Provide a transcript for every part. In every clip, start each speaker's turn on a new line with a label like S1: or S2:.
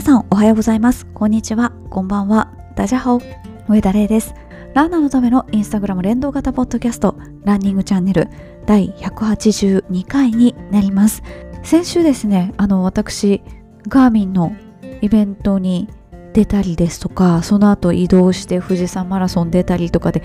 S1: 皆さんおはようございます。こんにちは。こんばんは。ダジャハオ。上田玲です。ランナーのためのインスタグラム連動型ポッドキャストランニングチャンネル第182回になります。先週ですねあの私ガーミンのイベントに出たりですとかその後移動して富士山マラソン出たりとかで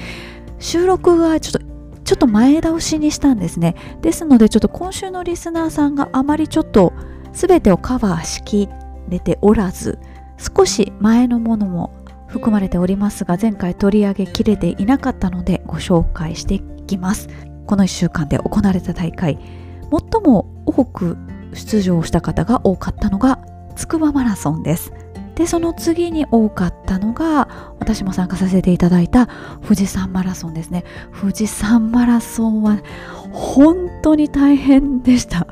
S1: 収録がちょっとちょっと前倒しにしたんですね。ですのでちょっと今週のリスナーさんがあまりちょっと全てをカバーしきれておらず少し前のものも含まれておりますが前回取り上げきれていなかったのでご紹介していきます。この1週間で行われた大会最も多く出場した方が多かったのが筑波マラソンです。でその次に多かったのが私も参加させていただいた富士山マラソンですね。富士山マラソンは本当に大変でした。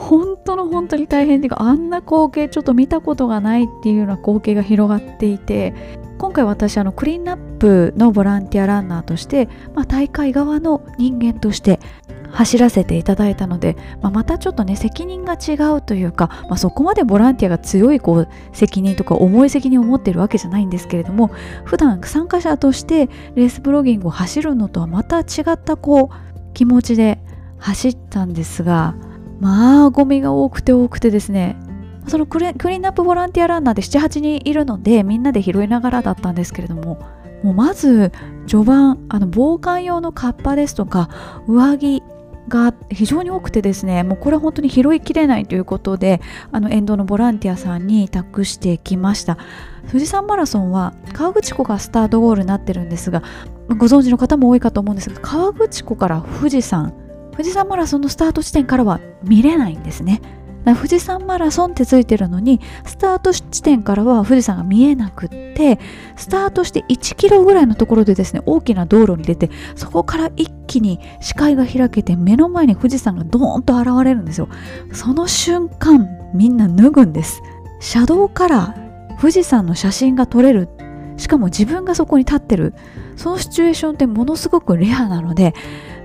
S1: 本当の本当に大変っていうかあんな光景ちょっと見たことがないっていうような光景が広がっていて今回私あのクリーンナップのボランティアランナーとして、まあ、大会側の人間として走らせていただいたので、まあ、またちょっとね責任が違うというか、まあ、そこまでボランティアが強いこう責任とか重い責任を持ってるわけじゃないんですけれども普段参加者としてレースブロギングを走るのとはまた違ったこう気持ちで走ったんですがまあゴミが多くて多くてですね。そのクリーンナップボランティアランナーで78人いるのでみんなで拾いながらだったんですけれどももうまず序盤あの防寒用のカッパですとか上着が非常に多くてですねもうこれは本当に拾いきれないということであの沿道のボランティアさんに託してきました。富士山マラソンは河口湖がスタートゴールになってるんですがご存知の方も多いかと思うんですが河口湖から富士山富士山マラソンのスタート地点からは見れないんですね。富士山マラソンってついてるのにスタート地点からは富士山が見えなくってスタートして1キロぐらいのところでですね大きな道路に出てそこから一気に視界が開けて目の前に富士山がドーンと現れるんですよ。その瞬間みんな脱ぐんです。車道から富士山の写真が撮れる。しかも自分がそこに立ってる。そのシチュエーションってものすごくレアなので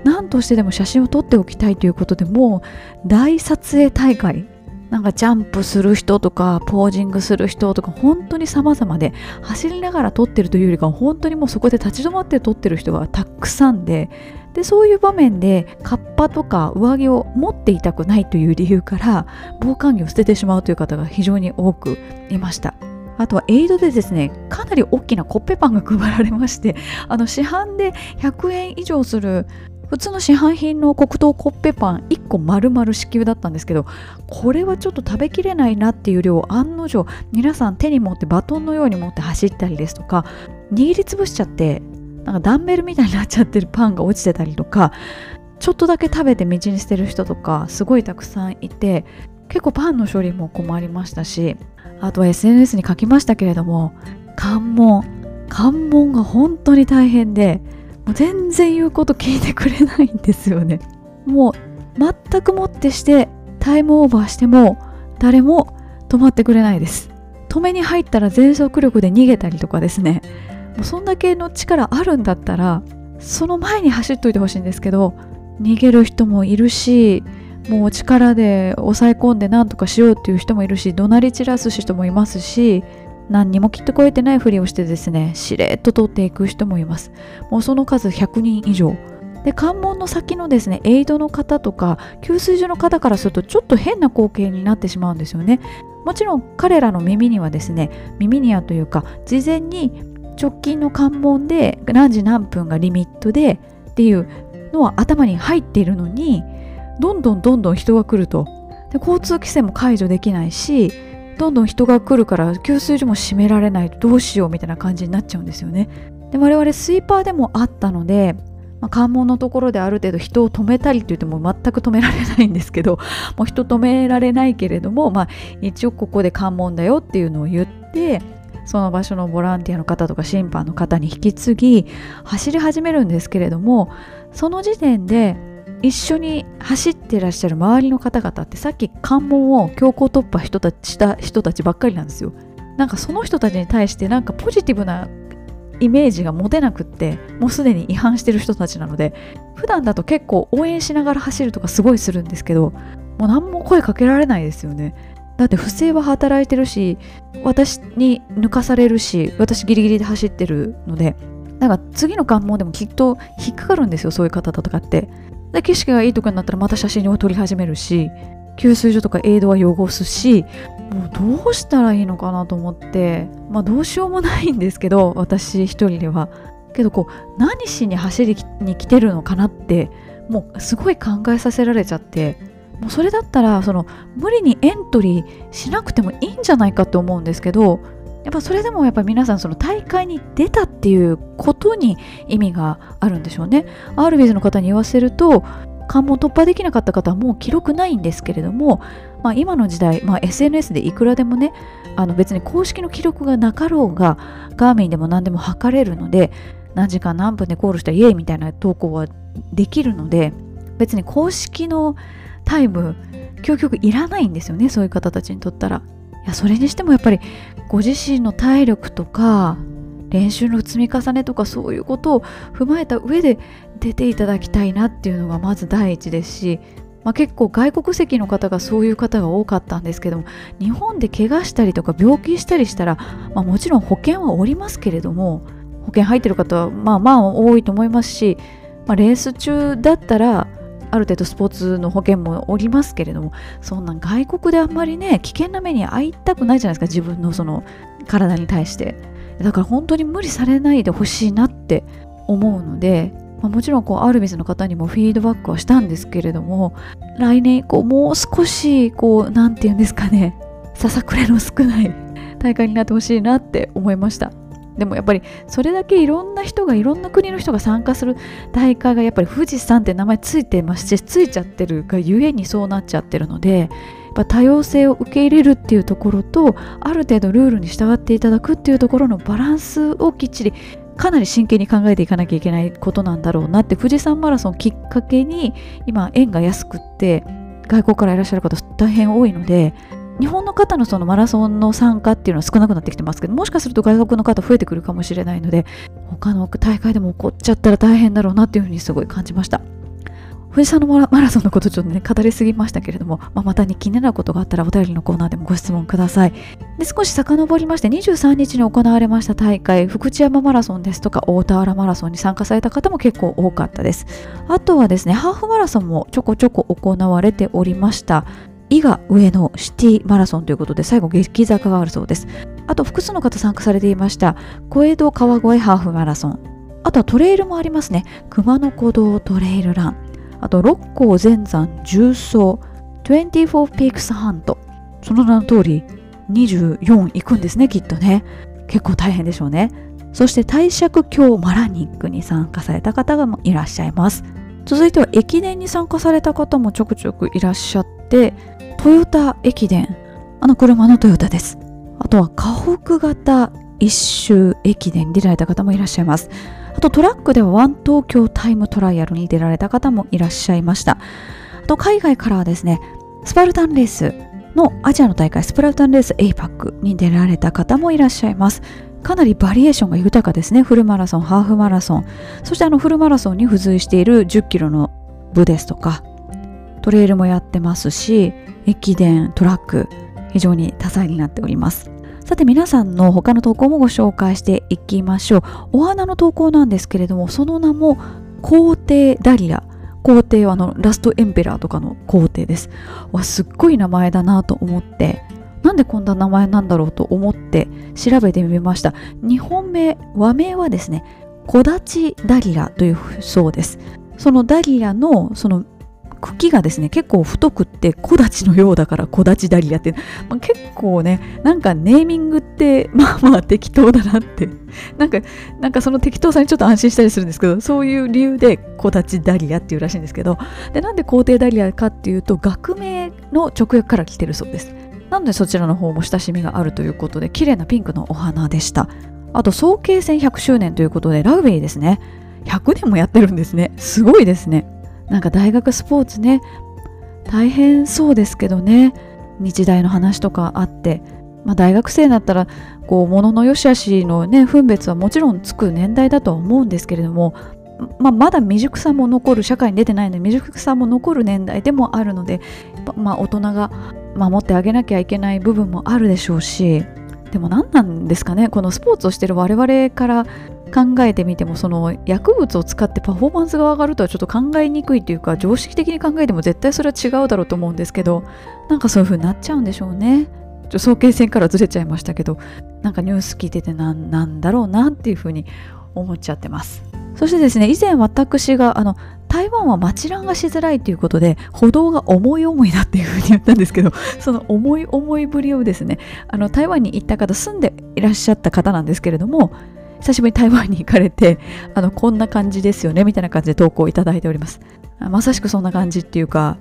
S1: 何としてでも写真を撮っておきたいということでもう大撮影大会なんかジャンプする人とかポージングする人とか本当に様々で走りながら撮ってるというよりか本当にもうそこで立ち止まって撮ってる人がたくさんででそういう場面でカッパとか上着を持っていたくないという理由から防寒着を捨ててしまうという方が非常に多くいました。あとはエイドでですねかなり大きなコッペパンが配られましてあの市販で100円以上する普通の市販品の黒糖コッペパン1個丸々支給だったんですけどこれはちょっと食べきれないなっていう量案の定皆さん手に持ってバトンのように持って走ったりですとか握りつぶしちゃってなんかダンベルみたいになっちゃってるパンが落ちてたりとかちょっとだけ食べて道に捨てる人とかすごいたくさんいて結構パンの処理も困りましたしあとは SNS に書きましたけれども関門関門が本当に大変でもう全然言うこと聞いてくれないんですよね。もう全くもってしてタイムオーバーしても誰も止まってくれないです。止めに入ったら全速力で逃げたりとかですね。もうそんだけの力あるんだったらその前に走っといてほしいんですけど逃げる人もいるしもう力で抑え込んで何とかしようっていう人もいるし怒鳴り散らす人もいますし何にもきっと超えてないふりをしてですねしれっと通っていく人もいます。もうその数100人以上。で関門の先のですねエイドの方とか給水所の方からするとちょっと変な光景になってしまうんですよね。もちろん彼らの耳にはですね耳にはというか事前に直近の関門で何時何分がリミットでっていうのは頭に入っているのにどんどんどんどん人が来ると。で交通規制も解除できないしどんどん人が来るから給水所も閉められないどうしようみたいな感じになっちゃうんですよね。で我々スイーパーでもあったので、まあ、関門のところである程度人を止めたりと言っても全く止められないんですけど もう人止められないけれども、まあ、一応ここで関門だよっていうのを言ってその場所のボランティアの方とか審判の方に引き継ぎ走り始めるんですけれどもその時点で一緒に走ってらっしゃる周りの方々ってさっき関門を強行突破人たちした人たちばっかりなんですよ。なんかその人たちに対してなんかポジティブなイメージが持てなくってもうすでに違反してる人たちなので普段だと結構応援しながら走るとかすごいするんですけどもう何も声かけられないですよね。だって不正は働いてるし私に抜かされるし私ギリギリで走ってるのでだか次の関門でもきっと引っかかるんですよそういう方とかって。で景色がいいとこになったらまた写真を撮り始めるし給水所とかエイドは汚すしもうどうしたらいいのかなと思ってまあどうしようもないんですけど私一人では。けどこう何しに走りに来てるのかなってもうすごい考えさせられちゃってもうそれだったらその無理にエントリーしなくてもいいんじゃないかと思うんですけどやっぱそれでもやっぱ皆さんその大会に出たっていうことに意味があるんでしょうね。アールビーズの方に言わせると関門突破できなかった方はもう記録ないんですけれども、まあ、今の時代、まあ、SNS でいくらでもねあの別に公式の記録がなかろうがガーミンでも何でも測れるので何時間何分でコールしたイエイみたいな投稿はできるので別に公式のタイム究極いらないんですよねそういう方たちにとったらやそれにしてもやっぱりご自身の体力とか練習の積み重ねとかそういうことを踏まえた上で出ていただきたいなっていうのがまず第一ですし、まあ、結構外国籍の方がそういう方が多かったんですけども日本で怪我したりとか病気したりしたら、まあ、もちろん保険はおりますけれども保険入ってる方はまあまあ多いと思いますし、まあ、レース中だったらある程度スポーツの保険もおりますけれどもそんな外国であんまりね危険な目に遭いたくないじゃないですか。自分のその体に対して。だから本当に無理されないでほしいなって思うので、まあ、もちろんこうアルビスの方にもフィードバックはしたんですけれども来年以降もう少しこう何て言うんですかね。ささくれの少ない大会になってほしいなって思いました。でもやっぱりそれだけいろんな人がいろんな国の人が参加する大会がやっぱり富士山って名前ついてますしついちゃってるがゆえにそうなっちゃってるので多様性を受け入れるっていうところとある程度ルールに従っていただくっていうところのバランスをきっちりかなり真剣に考えていかなきゃいけないことなんだろうなって富士山マラソンきっかけに今円が安くって外国からいらっしゃる方大変多いので日本の方のそのマラソンの参加っていうのは少なくなってきてますけどもしかすると外国の方増えてくるかもしれないので他の大会でも起こっちゃったら大変だろうなっていうふうにすごい感じました。富士山のマラソンのことちょっとね語りすぎましたけれども、まあ、またに気になることがあったらお便りのコーナーでもご質問ください。で少し遡りまして23日に行われました大会福知山マラソンですとか大田原マラソンに参加された方も結構多かったです。あとはですねハーフマラソンもちょこちょこ行われておりました。伊賀上野シティマラソンということで最後激坂があるそうです。あと複数の方参加されていました小江戸川越ハーフマラソン。あとはトレイルもありますね。熊野古道トレイルラン。あと六甲全山重走24ピークスハントその名の通り24行くんですねきっとね。結構大変でしょうね。そして帝釈峡マラニックに参加された方がいらっしゃいます。続いては駅伝に参加された方もちょくちょくいらっしゃっててトヨタ駅伝。あの車のトヨタです。あとは河北型一周駅伝に出られた方もいらっしゃいます。あとトラックではワン東京タイムトライアルに出られた方もいらっしゃいました。あと海外からはですねスパルタンレースのアジアの大会スプラルタンレース APAC に出られた方もいらっしゃいます。かなりバリエーションが豊かですね。フルマラソンハーフマラソン。そしてあのフルマラソンに付随している10キロの部ですとかトレイルもやってますし駅伝トラック非常に多彩になっております。さて皆さんの他の投稿もご紹介していきましょう。お花の投稿なんですけれどもその名も皇帝ダリア皇帝はあのラストエンペラーとかの皇帝です。わすっごい名前だなと思ってなんでこんな名前なんだろうと思って調べてみました。日本名和名はですね木立ダリアというそうです。そのダリアのその茎がですね結構太くって木立のようだから木立ダリアって、まあ、結構ねなんかネーミングって まあまあ適当だなって。なんかなんかその適当さにちょっと安心したりするんですけどそういう理由で木立ダリアっていうらしいんですけどでなんで皇帝ダリアかっていうと学名の直訳から来てるそうです。なのでそちらの方も親しみがあるということで綺麗なピンクのお花でした。あと早慶戦100周年ということでラグビーですね。100年もやってるんですね。すごいですね。なんか大学スポーツね大変そうですけどね日大の話とかあって、まあ、大学生だったらこう物の良し悪しのね分別はもちろんつく年代だとは思うんですけれども、まあ、まだ未熟さも残る社会に出てないので未熟さも残る年代でもあるので、まあ、大人が守ってあげなきゃいけない部分もあるでしょうしでも何なんですかねこのスポーツをしてる我々から考えてみてもその薬物を使ってパフォーマンスが上がるとはちょっと考えにくいというか常識的に考えても絶対それは違うだろうと思うんですけどなんかそういう風になっちゃうんでしょうね。ちょ早慶戦からずれちゃいましたけどなんかニュース聞いててなんなんだろうなっていう風に思っちゃってます。そしてですね以前私があの台湾は町ランがしづらいということで歩道が重い重いだっていうふうに言ったんですけど その重い重いぶりをですねあの台湾に行った方住んでいらっしゃった方なんですけれども久しぶりに台湾に行かれてあのこんな感じですよねみたいな感じで投稿いただいております。まさしくそんな感じっていうか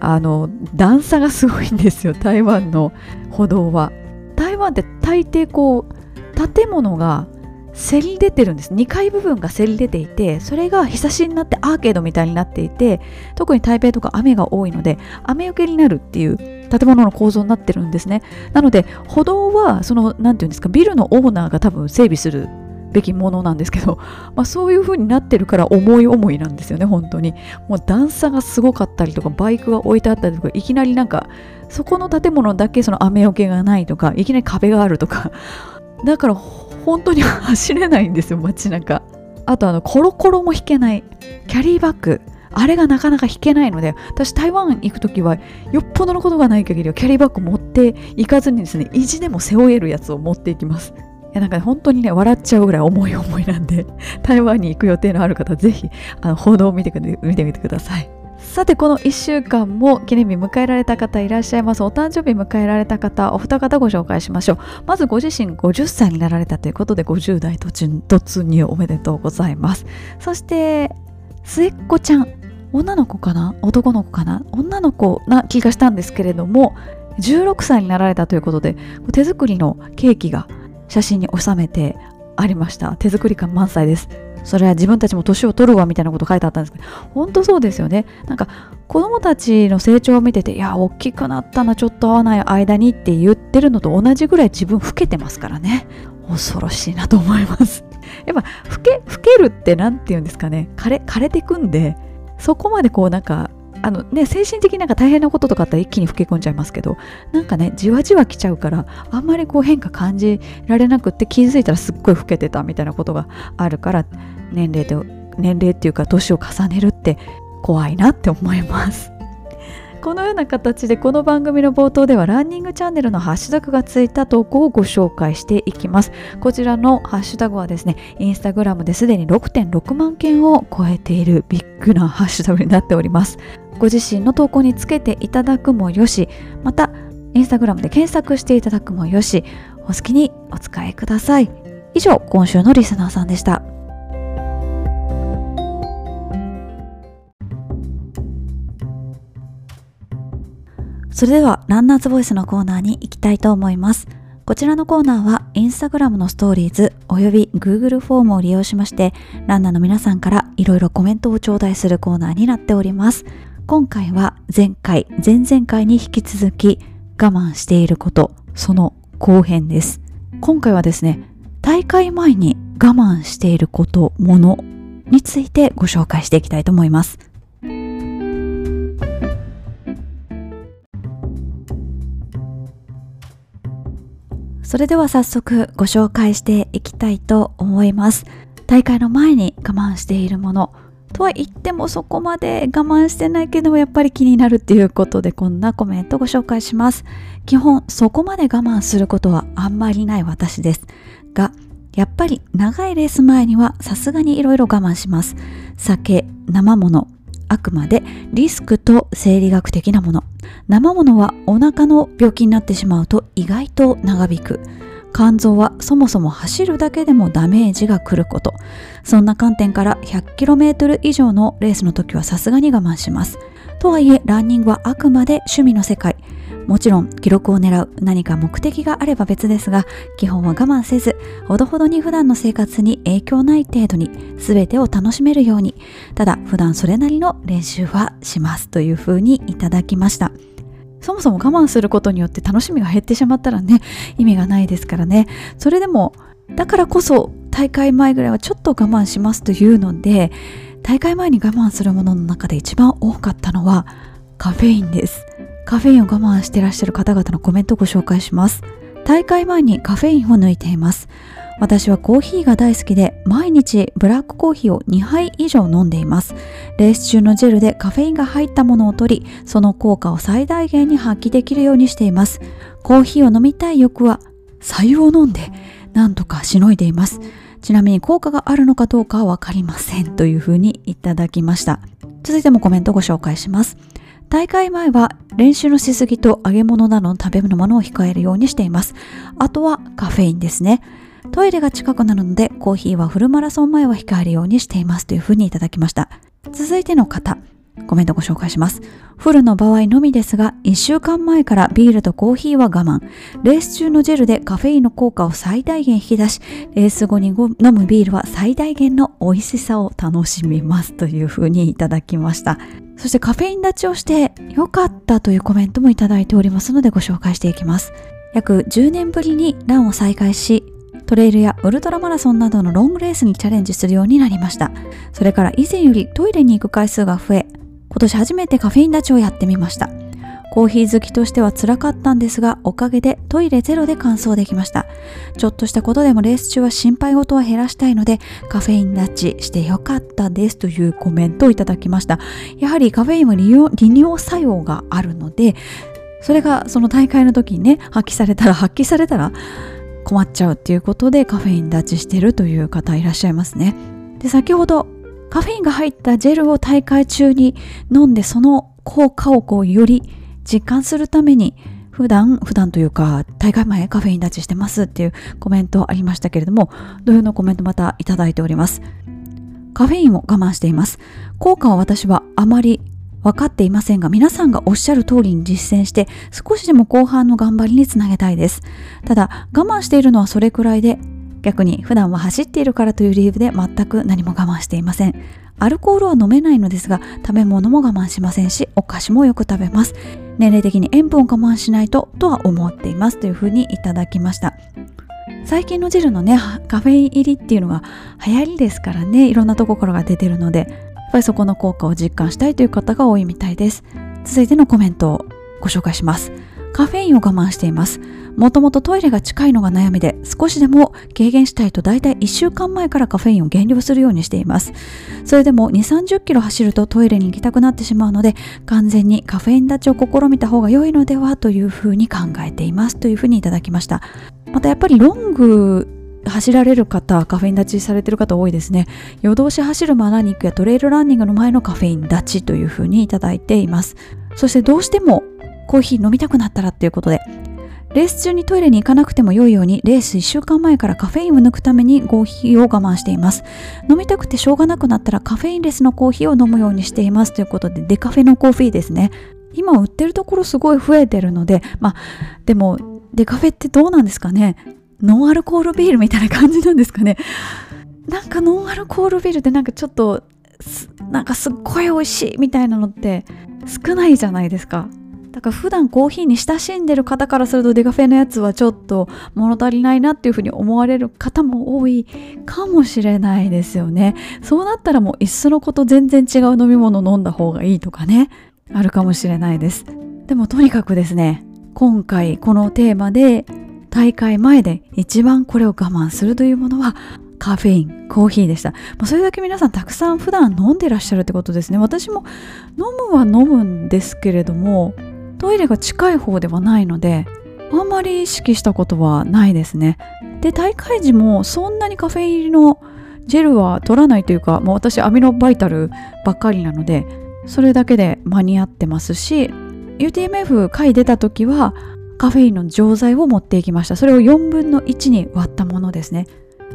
S1: あの段差がすごいんですよ台湾の歩道は。台湾って大抵こう建物がせり出てるんです。2階部分がせり出ていてそれが日差しになってアーケードみたいになっていて特に台北とか雨が多いので雨よけになるっていう建物の構造になってるんですね。なので歩道はその何て言うんですかビルのオーナーが多分整備するべきものなんですけど、まあ、そういう風になってるから重い重いなんですよね本当に。もう段差がすごかったりとかバイクが置いてあったりとかいきなりなんかそこの建物だけその雨よけがないとかいきなり壁があるとか。だから本当に 走れないんですよ街中。あとあのコロコロも引けない。キャリーバッグ。あれがなかなか引けないので私台湾行く時はよっぽどのことがない限りはキャリーバッグ持っていかずにですね意地でも背負えるやつを持っていきます。なんか本当にね笑っちゃうぐらい重い重いなんで 台湾に行く予定のある方ぜひあの報道を見て見てみてください。さてこの1週間も記念日迎えられた方いらっしゃいます。お誕生日迎えられた方お二方ご紹介しましょう。まずご自身50歳になられたということで50代突入おめでとうございます。そして末っ子ちゃん。女の子かな？男の子かな？女の子な気がしたんですけれども16歳になられたということで手作りのケーキが写真に収めてありました。手作り感満載です。それは自分たちも年を取るわみたいなこと書いてあったんですけど本当そうですよね。なんか子供たちの成長を見てていや大きくなったなちょっと合わない間にって言ってるのと同じぐらい自分老けてますからね。恐ろしいなと思います。やっぱ老け老けるって何て言うんですかね。枯れ枯れてくんでそこまでこうなんかあのね、精神的になんか大変なこととかあったら一気に老け込んじゃいますけどなんかねじわじわ来ちゃうからあんまりこう変化感じられなくって気づいたらすっごい老けてたみたいなことがあるから年齢と年齢っていうか年を重ねるって怖いなって思います。このような形でこの番組の冒頭ではランニングチャンネルのハッシュタグがついた投稿をご紹介していきます。こちらのハッシュタグはですねインスタグラムですでに6.6万件を超えているビッグなハッシュタグになっております。ご自身の投稿につけていただくもよしまたインスタグラムで検索していただくもよしお好きにお使いください。以上今週のリスナーさんでした。それではランナーズボイスのコーナーに行きたいと思います。こちらのコーナーはインスタグラムのストーリーズおよび Google フォームを利用しましてランナーの皆さんからいろいろコメントを頂戴するコーナーになっております。今回は前回、前々回に引き続き我慢していること、その後編です。今回はですね、大会前に我慢していること、ものについてご紹介していきたいと思います。それでは早速ご紹介していきたいと思います。大会の前に我慢しているもの、とは言ってもそこまで我慢してないけどやっぱり気になるっていうことでこんなコメントご紹介します。基本そこまで我慢することはあんまりない私です。がやっぱり長いレース前にはさすがにいろいろ我慢します。酒生ものあくまでリスクと生理学的なもの。生ものはお腹の病気になってしまうと意外と長引く。肝臓はそもそも走るだけでもダメージが来ること。そんな観点から 100km 以上のレースの時はさすがに我慢します。とはいえランニングはあくまで趣味の世界。もちろん記録を狙う何か目的があれば別ですが基本は我慢せずほどほどに普段の生活に影響ない程度に全てを楽しめるように。ただ普段それなりの練習はしますというふうにいただきました。そもそも我慢することによって楽しみが減ってしまったらね意味がないですからね。それでもだからこそ大会前ぐらいはちょっと我慢しますというので大会前に我慢するものの中で一番多かったのはカフェインです。カフェインを我慢してらっしゃる方々のコメントをご紹介します。大会前にカフェインを抜いています。私はコーヒーが大好きで毎日ブラックコーヒーを2杯以上飲んでいます。レース中のジェルでカフェインが入ったものを取りその効果を最大限に発揮できるようにしています。コーヒーを飲みたい欲は白湯を飲んでなんとかしのいでいます。ちなみに効果があるのかどうかはわかりません。というふうにいただきました。続いてもコメントをご紹介します。大会前は練習のしすぎと揚げ物などの食べ物を控えるようにしています。あとはカフェインですね。トイレが近くなるのでコーヒーはフルマラソン前は控えるようにしていますというふうにいただきました続いての方コメントご紹介します。フルの場合のみですが、1週間前からビールとコーヒーは我慢。レース中のジェルでカフェインの効果を最大限引き出し、レース後に飲むビールは最大限の美味しさを楽しみますというふうにいただきました。そしてカフェイン立ちをして良かったというコメントもいただいておりますのでご紹介していきます。約10年ぶりにランを再開し、トレイルやウルトラマラソンなどのロングレースにチャレンジするようになりました。それから以前よりトイレに行く回数が増え、今年初めてカフェイン立ちをやってみました。コーヒー好きとしては辛かったんですが、おかげでトイレゼロで完走できました。ちょっとしたことでもレース中は心配事は減らしたいので、カフェイン立ちしてよかったですというコメントをいただきました。やはりカフェインは利用利尿作用があるので、それがその大会の時にね、発揮されたら、発揮されたら、困っちゃうっていうことでカフェイン立ちしてるという方いらっしゃいますね。で、先ほどカフェインが入ったジェルを大会中に飲んでその効果をこうより実感するために普段、普段というか大会前カフェイン立ちしてますっていうコメントありましたけれども同様のコメントまたいただいております。カフェインを我慢しています。効果は私はあまり分かっていませんが皆さんがおっしゃる通りに実践して少しでも後半の頑張りにつなげたいです。ただ我慢しているのはそれくらいで逆に普段は走っているからという理由で全く何も我慢していません。アルコールは飲めないのですが食べ物も我慢しませんしお菓子もよく食べます。年齢的に塩分を我慢しないととは思っていますというふうにいただきました。最近のジルのねカフェイン入りっていうのが流行りですからねいろんなところが出てるので。ぱりそこの効果を実感したいという方が多いみたいです。続いてのコメントをご紹介します。カフェインを我慢しています。もともとトイレが近いのが悩みで少しでも軽減したいと大体1週間前からカフェインを減量するようにしています。それでも2 3 0キロ走るとトイレに行きたくなってしまうので完全にカフェイン立ちを試みた方が良いのではというふうに考えています。というふうにいただきました。またやっぱりロング走られる方、カフェイン立ちされてる方多いですね。夜通し走るマナーニックやトレイルランニングの前のカフェイン立ちというふうにいただいています。そしてどうしてもコーヒー飲みたくなったらっていうことで、レース中にトイレに行かなくても良いように、レース1週間前からカフェインを抜くためにコーヒーを我慢しています。飲みたくてしょうがなくなったらカフェインレスのコーヒーを飲むようにしていますということで、デカフェのコーヒーですね。今売ってるところすごい増えてるので、まあ、でも、デカフェってどうなんですかねノンアルコールビールみたいな感じなんですかね。なんかノンアルコールビールってなんかちょっとなんかすっごい美味しいみたいなのって少ないじゃないですか。だから普段コーヒーに親しんでる方からするとデカフェのやつはちょっと物足りないなっていうふうに思われる方も多いかもしれないですよね。そうなったらもういっそのこと全然違う飲み物飲んだ方がいいとかね。あるかもしれないです。でもとにかくですね今回このテーマで大会前で一番これを我慢するというものはカフェイン、コーヒーでした。まあ、それだけ皆さんたくさん普段飲んでらっしゃるってことですね。私も飲むは飲むんですけれども、トイレが近い方ではないので、あんまり意識したことはないですね。で、大会時もそんなにカフェイン入りのジェルは取らないというか、もう私アミノバイタルばっかりなので、それだけで間に合ってますし、UTMF 回出た時はカフェインの錠剤を持っていきました。それを4分の1に割ったものですね。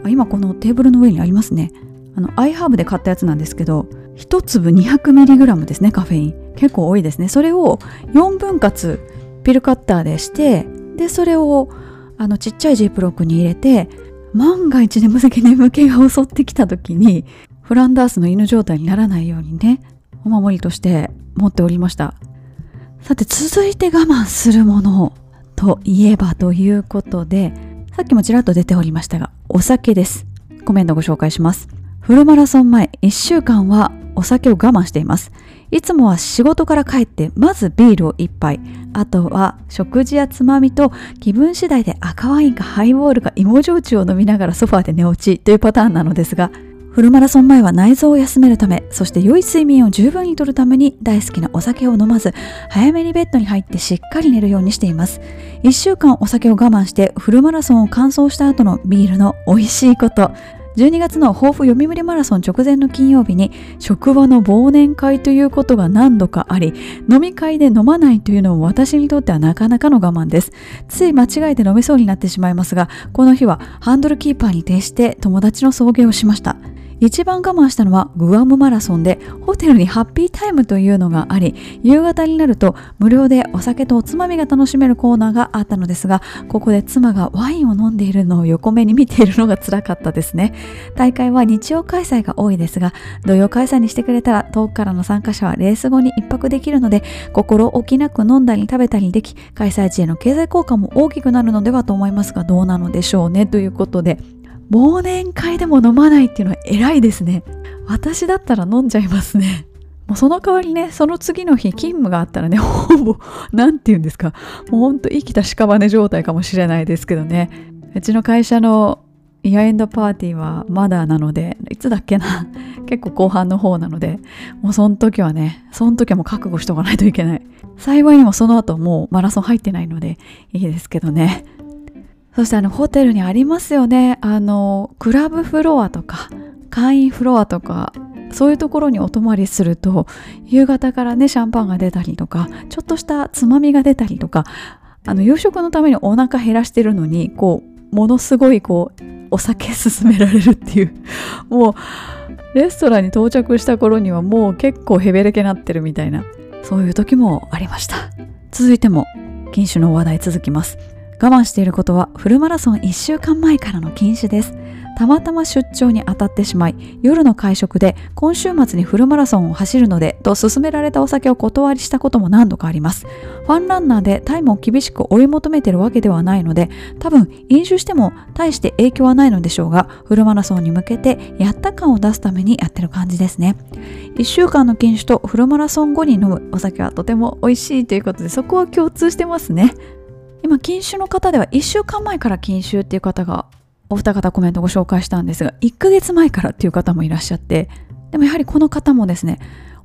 S1: 今このテーブルの上にありますね。あのアイハーブで買ったやつなんですけど1粒 200mg ですねカフェイン。結構多いですね。それを4分割ピルカッターでしてでそれをあのちっちゃいジープロックに入れて万が一眠気眠気が襲ってきた時にフランダースの犬状態にならないようにねお守りとして持っておりました。さて続いて我慢するもの。といえばということで、さっきもちらっと出ておりましたが、お酒です。コメントご紹介します。フルマラソン前1週間はお酒を我慢しています。いつもは仕事から帰ってまずビールを一杯あとは食事やつまみと気分次第で赤ワインかハイボールか芋焼酎を飲みながらソファーで寝落ちというパターンなのですがフルマラソン前は内臓を休めるためそして良い睡眠を十分にとるために大好きなお酒を飲まず早めにベッドに入ってしっかり寝るようにしています。1週間お酒を我慢してフルマラソンを完走した後のビールの美味しいこと。12月の抱負読売マラソン直前の金曜日に職場の忘年会ということが何度かあり飲み会で飲まないというのも私にとってはなかなかの我慢です。つい間違えて飲めそうになってしまいますがこの日はハンドルキーパーに徹して友達の送迎をしました。一番我慢したのはグアムマラソンでホテルにハッピータイムというのがあり夕方になると無料でお酒とおつまみが楽しめるコーナーがあったのですがここで妻がワインを飲んでいるのを横目に見ているのが辛かったですね。大会は日曜開催が多いですが土曜開催にしてくれたら遠くからの参加者はレース後に一泊できるので心置きなく飲んだり食べたりでき開催地への経済効果も大きくなるのではと思いますがどうなのでしょうねということで忘年会でも飲まないっていうのは偉いですね。私だったら飲んじゃいますね。もうその代わりねその次の日勤務があったらね ほぼ何て言うんですか。もうほんと生きた屍状態かもしれないですけどね。うちの会社のイヤエンドパーティーはまだなのでいつだっけな。結構後半の方なのでもうその時はねその時はもう覚悟しとかないといけない。幸いにもその後もうマラソン入ってないのでいいですけどね。そしてあのホテルにありますよね。あのクラブフロアとか会員フロアとかそういうところにお泊まりすると夕方からねシャンパンが出たりとかちょっとしたつまみが出たりとかあの夕食のためにお腹減らしてるのにこうものすごいこうお酒勧められるっていう。もうレストランに到着した頃にはもう結構ヘベレケなってるみたいなそういう時もありました。続いても禁酒の話題続きます。我慢していることはフルマラソン1週間前からの禁酒です。たまたま出張に当たってしまい夜の会食で今週末にフルマラソンを走るのでと勧められたお酒を断りしたことも何度かあります。ファンランナーでタイムを厳しく追い求めてるわけではないので多分飲酒しても大して影響はないのでしょうがフルマラソンに向けてやった感を出すためにやってる感じですね。1週間の禁酒とフルマラソン後に飲む。お酒はとても美味しいということでそこは共通してますね。今禁酒の方では1週間前から禁酒っていう方がお二方コメントご紹介したんですが1ヶ月前からっていう方もいらっしゃってでもやはりこの方もですね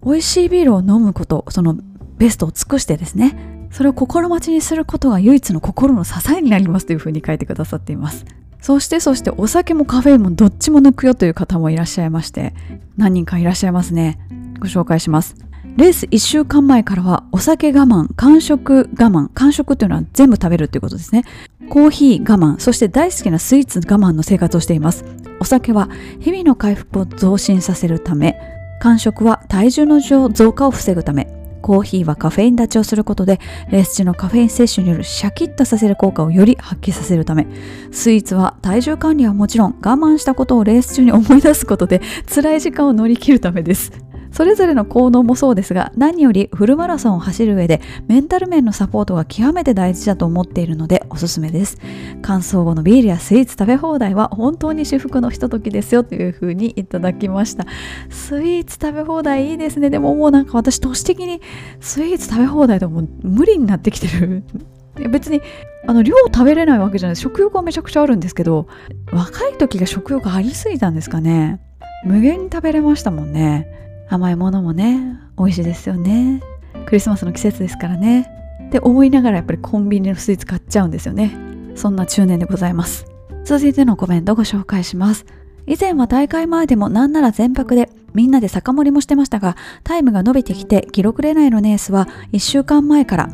S1: 美味しいビールを飲むことそのベストを尽くしてですねそれを心待ちにすることが唯一の心の支えになりますというふうに書いてくださっています。そしてそしてお酒もカフェインもどっちも抜くよという方もいらっしゃいまして何人かいらっしゃいますね。ご紹介します。レース1週間前からはお酒我慢、間食我慢、間食っていうのは全部食べるっていうことですね。コーヒー我慢、そして大好きなスイーツ我慢の生活をしています。お酒は日々の回復を増進させるため、間食は体重の増加を防ぐため、コーヒーはカフェイン立ちをすることで、レース中のカフェイン摂取によるシャキッとさせる効果をより発揮させるため、スイーツは体重管理はもちろん我慢したことをレース中に思い出すことで、辛い時間を乗り切るためです。それぞれの行動もそうですが何よりフルマラソンを走る上でメンタル面のサポートが極めて大事だと思っているのでおすすめです。乾燥後のビールやスイーツ食べ放題は本当に至福のひとときですよというふうにいただきました。スイーツ食べ放題いいですね。でももうなんか私都市的にスイーツ食べ放題でも無理になってきてる。別にあの量食べれないわけじゃない。食欲はめちゃくちゃあるんですけど若い時が食欲ありすぎたんですかね。無限に食べれましたもんね。甘いものもね美味しいですよね。クリスマスの季節ですからね。って思いながらやっぱりコンビニのスイーツ買っちゃうんですよね。そんな中年でございます。続いてのコメントをご紹介します。以前は大会前でもなんなら全泊でみんなで酒盛りもしてましたがタイムが伸びてきて記録れないのネースは1週間前から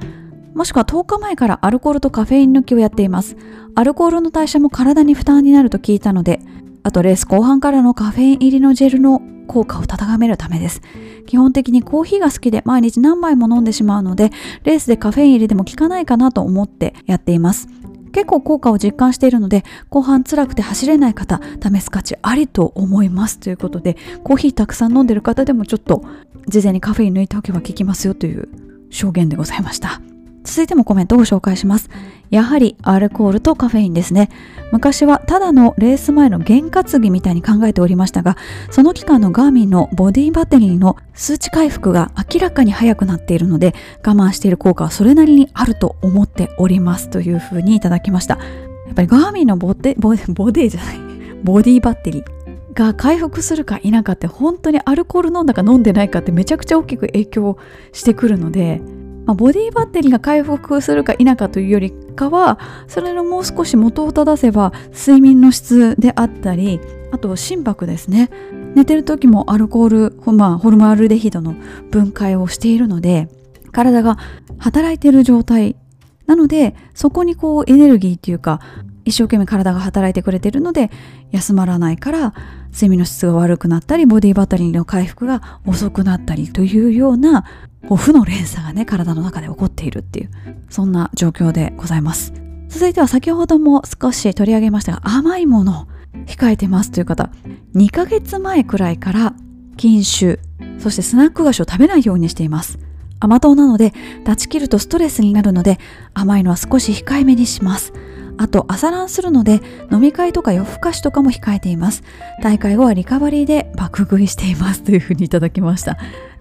S1: もしくは10日前からアルコールとカフェイン抜きをやっています。アルコールの代謝も体に負担になると聞いたのであとレース後半からのカフェイン入りのジェルの効果を高めるためです。基本的にコーヒーが好きで毎日何杯も飲んでしまうので、レースでカフェイン入りでも効かないかなと思ってやっています。結構効果を実感しているので、後半辛くて走れない方、試す価値ありと思いますということで、コーヒーたくさん飲んでる方でもちょっと事前にカフェイン抜いておけば効きますよという証言でございました。続いてもコメントをご紹介します。やはりアルコールとカフェインですね。昔はただのレース前の験担ぎみたいに考えておりましたがその期間のガーミンのボディバッテリーの数値回復が明らかに早くなっているので我慢している効果はそれなりにあると思っております。というふうにいただきました。やっぱりガーミンのボデボボディじゃない。ボディバッテリーが回復するか否かって本当にアルコール飲んだか飲んでないかってめちゃくちゃ大きく影響してくるので、まあ、ボディバッテリーが回復するか否かというよりかはそれのもう少し元を正せば睡眠の質であったりあと心拍ですね。寝てる時もアルコール、まあ、ホルモアルデヒドの分解をしているので体が働いている状態。なのでそこにこうエネルギーっていうか一生懸命体が働いてくれているので休まらないから睡眠の質が悪くなったりボディバッテリーの回復が遅くなったりというような負の連鎖がね体の中で起こっているっていうそんな状況でございます。続いては先ほども少し取り上げましたが甘いものを控えてますという方2ヶ月前くらいから禁酒そしてスナック菓子を食べないようにしています。甘党なので断ち切るとストレスになるので甘いのは少し控えめにします。あと朝ランするので飲み会とか夜更かしとかも控えています。大会後はリカバリーで爆食いしていますというふうにいただきました。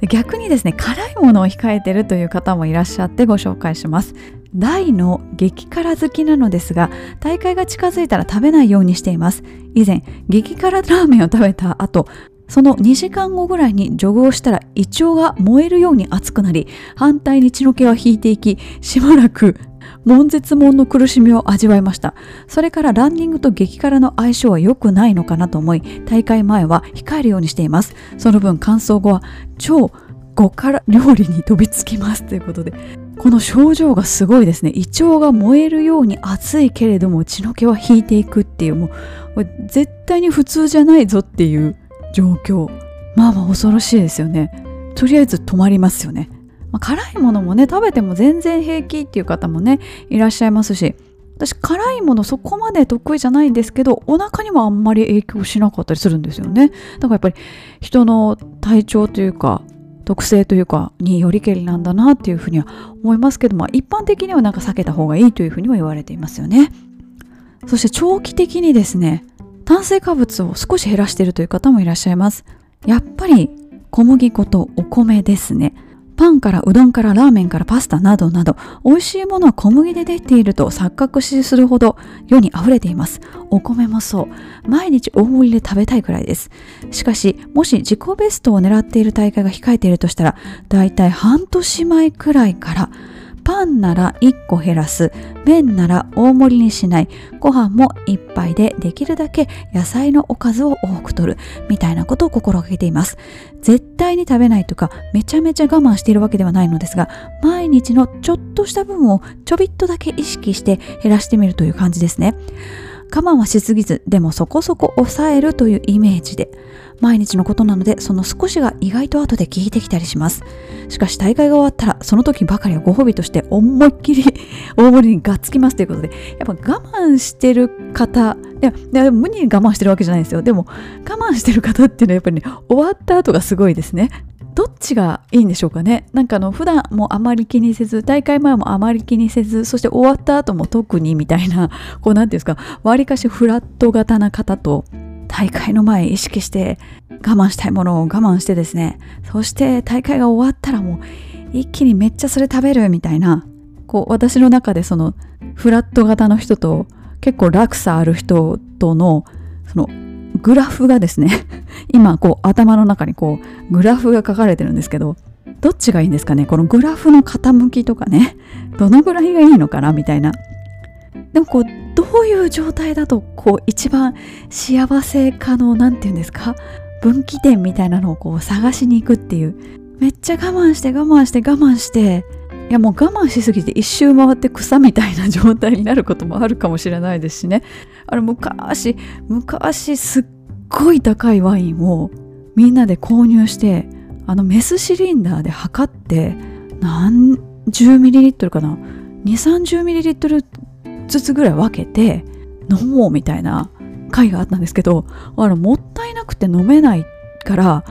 S1: 逆にですね辛いものを控えてるという方もいらっしゃってご紹介します。大の激辛好きなのですが大会が近づいたら食べないようにしています。以前激辛ラーメンを食べた後その2時間後ぐらいにジョグをしたら胃腸が燃えるように熱くなり反対に血の気は引いていきしばらく悶絶悶の苦しみを味わいました。それからランニングと激辛の相性は良くないのかなと思い大会前は控えるようにしています。その分乾燥後は超極辛料理に飛びつきますということでこの症状がすごいですね。胃腸が燃えるように熱いけれども血の気は引いていくっていうもう絶対に普通じゃないぞっていう状況。まあまあ恐ろしいですよね。とりあえず止まりますよね。まあ、辛いものもね食べても全然平気っていう方もねいらっしゃいますし私辛いものそこまで得意じゃないんですけどお腹にもあんまり影響しなかったりするんですよね。だからやっぱり人の体調というか特性というかによりけりなんだなっていうふうには思いますけども一般的にはなんか避けた方がいいというふうには言われていますよね。そして長期的にですね炭水化物を少し減らしているという方もいらっしゃいます。やっぱり小麦粉とお米ですね。パンからうどんからラーメンからパスタなどなど美味しいものは小麦でできていると錯覚しするほど世に溢れています。お米もそう。毎日大盛りで食べたいくらいです。しかしもし自己ベストを狙っている大会が控えているとしたらだいたい半年前くらいからパンなら1個減らす。麺なら大盛りにしない。ご飯も1杯でできるだけ野菜のおかずを多く取る。みたいなことを心がけています。絶対に食べないとかめちゃめちゃ我慢しているわけではないのですが毎日のちょっとした分をちょびっとだけ意識して減らしてみるという感じですね。我慢はしすぎずでもそこそこ抑えるというイメージで。毎日のことなのでその少しが意外と後で効いてきたりします。しかし大会が終わったらその時ばかりはご褒美として思いっきり 大盛りにがっつきますということでやっぱ我慢してる方いやいや無に我慢してるわけじゃないんですよ。でも我慢してる方っていうのはやっぱりね終わった後がすごいですね。どっちがいいんでしょうかね。なんかあの普段もあまり気にせず大会前もあまり気にせずそして終わった後も特にみたいなこう何ていうんですかわりかしフラット型な方と大会の前意識して我慢したいものを我慢してですね。そして大会が終わったらもう一気にめっちゃそれ食べるみたいな。こう私の中でそのフラット型の人と結構落差ある人とのそのグラフがですね 今こう頭の中にこうグラフが書かれてるんですけどどっちがいいんですかね？このグラフの傾きとかね。どのぐらいがいいのかな？みたいな。でもこうどういう状態だとこう一番幸せ可能なんていうんですか？分岐点みたいなのをこう探しに行くっていう。めっちゃ我慢して我慢して我慢して。いやもう我慢しすぎて一周回って草みたいな状態になることもあるかもしれないですしね。あれ昔昔すっごい高いワインをみんなで購入してあのメスシリンダーで測って何十ミリリットルかな？2 3 0ミリリットルずつぐらい分けて飲もうみたいな回があったんですけどあのもったいなくて飲めないから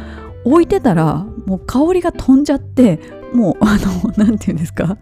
S1: 置いてたらもう香りが飛んじゃってもうあの 何て言うんですか？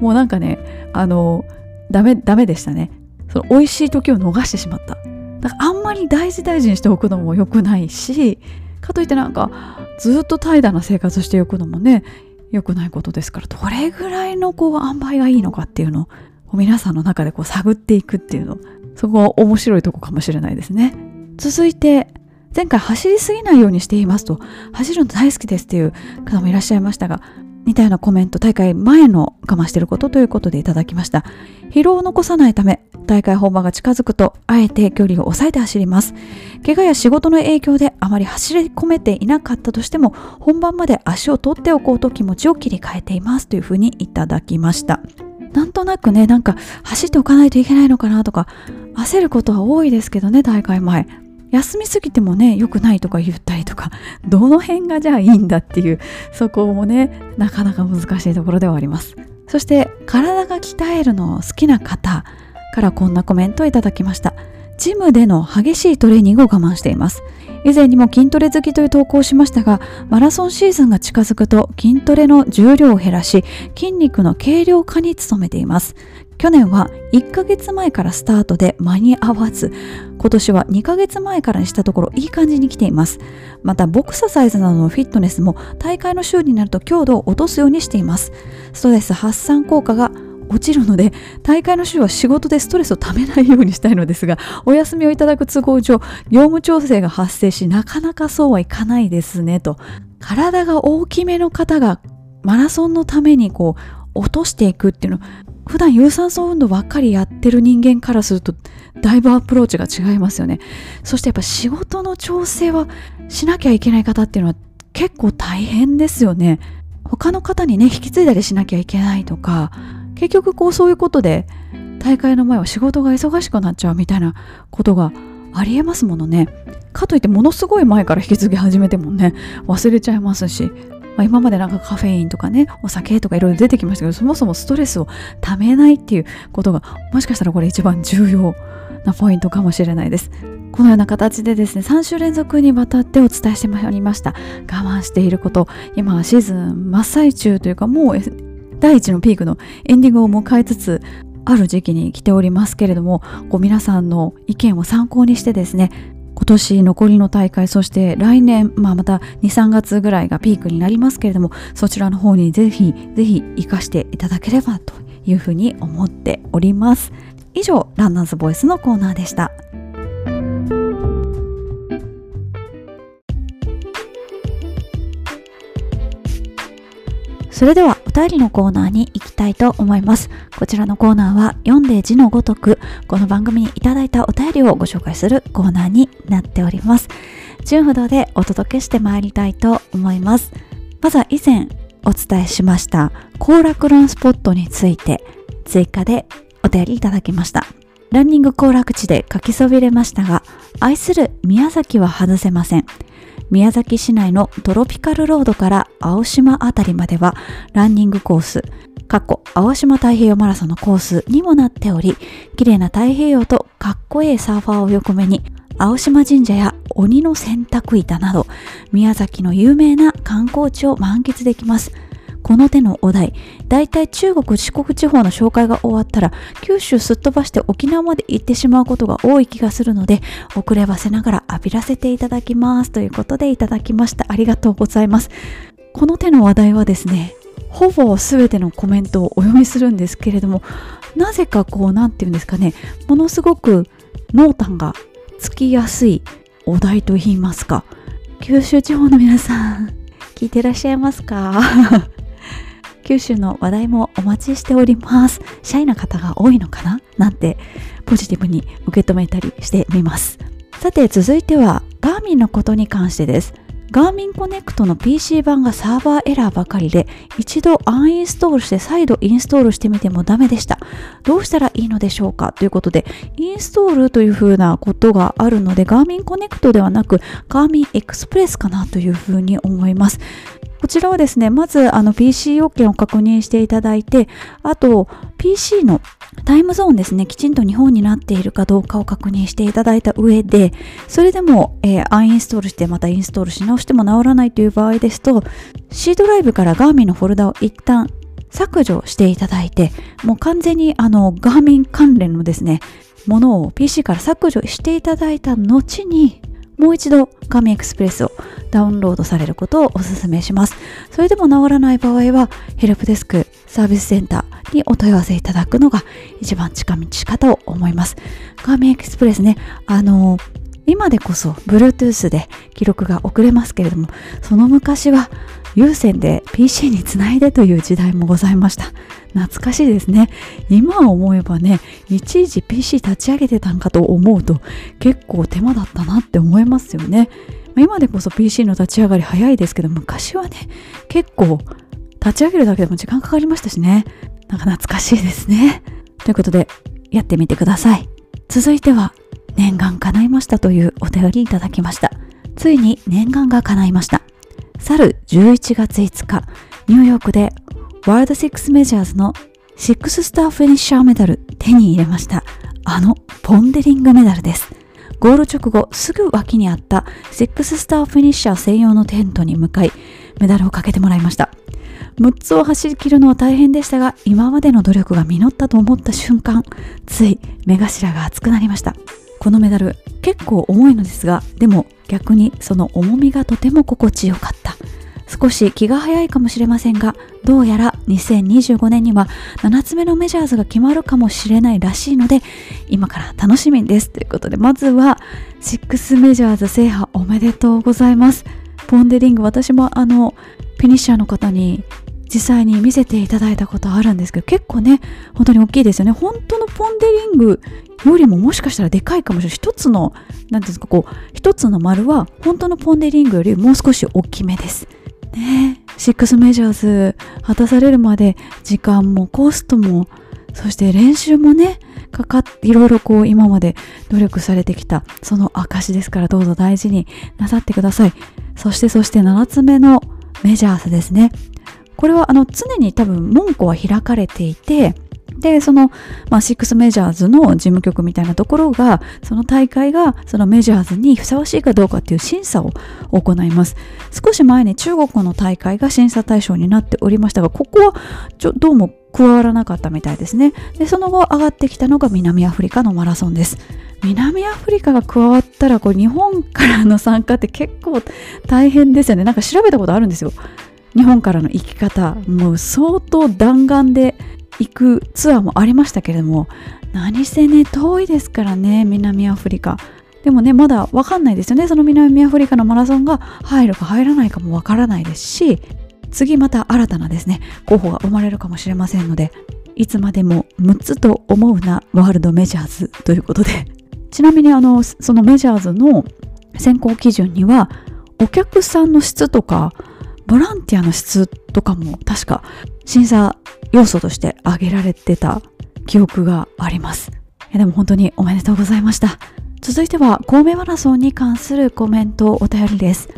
S1: もうなんかねあのダメダメでしたね。その美味しい時を逃してしまった。だからあんまり大事大事にしておくのも良くないしかといってなんかずっと怠惰な生活しておくのもね良くないことですからどれぐらいのこう塩梅がいいのかっていうのを皆さんの中でこう探っていくっていうのそこは面白いとこかもしれないですね。続いて前回走りすぎないようにしていますと走るの大好きですっていう方もいらっしゃいましたが似たようなコメント大会前の我慢していることということでいただきました。疲労を残さないため大会本番が近づくとあえて距離を抑えて走ります。怪我や仕事の影響であまり走り込めていなかったとしても本番まで足を取っておこうと気持ちを切り替えていますというふうにいただきました。なんとなくねなんか走っておかないといけないのかなとか焦ることは多いですけどね大会前。休みすぎてもね良くないとか言ったりとか どの辺がじゃあいいんだっていうそこもねなかなか難しいところではあります。そして体が鍛えるのを好きな方からこんなコメントをいただきました。ジムでの激しいトレーニングを我慢しています。以前にも筋トレ好きという投稿をしましたがマラソンシーズンが近づくと筋トレの重量を減らし筋肉の軽量化に努めています。去年は1ヶ月前からスタートで間に合わず今年は2ヶ月前からにしたところいい感じに来ています。またボクササイズなどのフィットネスも大会の週になると強度を落とすようにしています。ストレス発散効果が落ちるので大会の週は仕事でストレスをためないようにしたいのですが お休みをいただく都合上業務調整が発生しなかなかそうはいかないですねと。体が大きめの方がマラソンのためにこう落としていくっていうの普段有酸素運動ばっかりやってる人間からするとだいぶアプローチが違いますよね。そしてやっぱ仕事の調整はしなきゃいけない方っていうのは結構大変ですよね。他の方にね引き継いだりしなきゃいけないとか結局こうそういうことで大会の前は仕事が忙しくなっちゃうみたいなことがありえますものね。かといってものすごい前から引き継ぎ始めてもね忘れちゃいますし。まあ、今までなんかカフェインとかねお酒とかいろいろ出てきましたけどそもそもストレスをためないっていうことがもしかしたらこれ一番重要なポイントかもしれないです。このような形でですね3週連続にわたってお伝えしてまいりました。我慢していること今はシーズン真っ最中というかもう第一のピークのエンディングを迎えつつある時期に来ておりますけれどもこう皆さんの意見を参考にしてですね今年残りの大会そして来年、まあ、また23月ぐらいがピークになりますけれどもそちらの方にぜひぜひ活かしていただければというふうに思っております。以上ランナーズボイスのコーナーでした。それではお便りのコーナーに行きたいと思います。こちらのコーナーは読んで字のごとく、この番組にいただいたお便りをご紹介するコーナーになっております。純不動でお届けしてまいりたいと思います。まずは以前お伝えしました行楽ランスポットについて追加でお便りいただきました。ランニング行楽地で書きそびれましたが、愛する宮崎は外せません。宮崎市内のトロピカルロードから青島あたりまではランニングコース、過去青島太平洋マラソンのコースにもなっており、綺麗な太平洋とかっこいいサーファーを横目に、青島神社や鬼の洗濯板など、宮崎の有名な観光地を満喫できます。この手のお題、だいたい中国四国地方の紹介が終わったら、九州すっ飛ばして沖縄まで行ってしまうことが多い気がするので、遅ればせながら浴びらせていただきますということでいただきました。ありがとうございます。この手の話題はですね、ほぼ全てのコメントをお読みするんですけれども、なぜかこう、なんていうんですかね、ものすごく濃淡がつきやすいお題と言いますか、九州地方の皆さん、聞いてらっしゃいますか？九州の話題もお待ちしております。シャイな方が多いのかな？なんてポジティブに受け止めたりしてみます。さて続いてはガーミンのことに関してです。ガーミンコネクトの PC 版がサーバーエラーばかりで一度アンインストールして再度インストールしてみてもダメでした。どうしたらいいのでしょうか？ということでインストールというふうなことがあるのでガーミンコネクトではなくガーミンエクスプレスかなというふうに思います。こちらはですね、まずあの PC 要件を確認していただいて、あと PC のタイムゾーンですね、きちんと日本になっているかどうかを確認していただいた上で、それでも、えー、アンインストールしてまたインストールし直しても直らないという場合ですと、C ドライブからガーミンのフォルダを一旦削除していただいて、もう完全にあの、ガーミン関連のですね、ものを PC から削除していただいた後に、もう一度ガーミンエクスプレスをダウンロードされることをお勧めします。それでも治らない場合は、ヘルプデスクサービスセンターにお問い合わせいただくのが一番近道かと思います。ガーミンエクスプレスね、あの今でこそ Bluetooth で記録が遅れますけれども、その昔は有線で PC につないでという時代もございました。懐かしいですね。今思えばね、いちいち PC 立ち上げてたんかと思うと結構手間だったなって思いますよね。今でこそ PC の立ち上がり早いですけど、昔はね、結構立ち上げるだけでも時間かかりましたしね。なんか懐かしいですね。ということで、やってみてください。続いては、念願叶いましたというお便りいただきました。ついに念願が叶いました。去る11月5日、ニューヨークでワールド6メジャーズの6ススターフィニッシャーメダル手に入れました。あのポンデリングメダルです。ゴール直後すぐ脇にあった6スターフィニッシャー専用のテントに向かいメダルをかけてもらいました。6つを走り切るのは大変でしたが今までの努力が実ったと思った瞬間つい目頭が熱くなりましたこのメダル結構重いのですがでも逆にその重みがとても心地よかった。少し気が早いかもしれませんがどうやら2025年には7つ目のメジャーズが決まるかもしれないらしいので今から楽しみです。ということでまずは6メジャーズ制覇おめでとうございます。ポンデリング私もあのフィニッシャーの方に実際に見せていただいたことあるんですけど結構ね本当に大きいですよね。本当のポン・デ・リングよりももしかしたらでかいかもしれない。一つの何ていうんですかこう一つの丸は本当のポン・デ・リングよりもう少し大きめです。ね。シックスメジャーズ果たされるまで時間もコストもそして練習もねかかっていろいろこう今まで努力されてきたその証ですからどうぞ大事になさってください。そしてそして7つ目のメジャーズですね。これはあの常に多分門戸は開かれていてでその、まあ、シックスメジャーズの事務局みたいなところがその大会がそのメジャーズにふさわしいかどうかっていう審査を行います。少し前に中国の大会が審査対象になっておりましたがここはちょどうも加わらなかったみたいですね。でその後上がってきたのが南アフリカのマラソンです。南アフリカが加わったらこう日本からの参加って結構大変ですよね。なんか調べたことあるんですよ。日本からの行き方もう相当弾丸で行くツアーもありましたけれども何せね遠いですからね南アフリカ。でもねまだ分かんないですよねその南アフリカのマラソンが入るか入らないかも分からないですし次また新たなですね候補が生まれるかもしれませんのでいつまでも6つと思うなワールドメジャーズということで。ちなみにあのそのメジャーズの選考基準にはお客さんの質とかボランティアの質とかも確か審査要素として挙げられてた記憶があります。でも本当におめでとうございました。続いては神戸マラソンに関するコメントお便りです。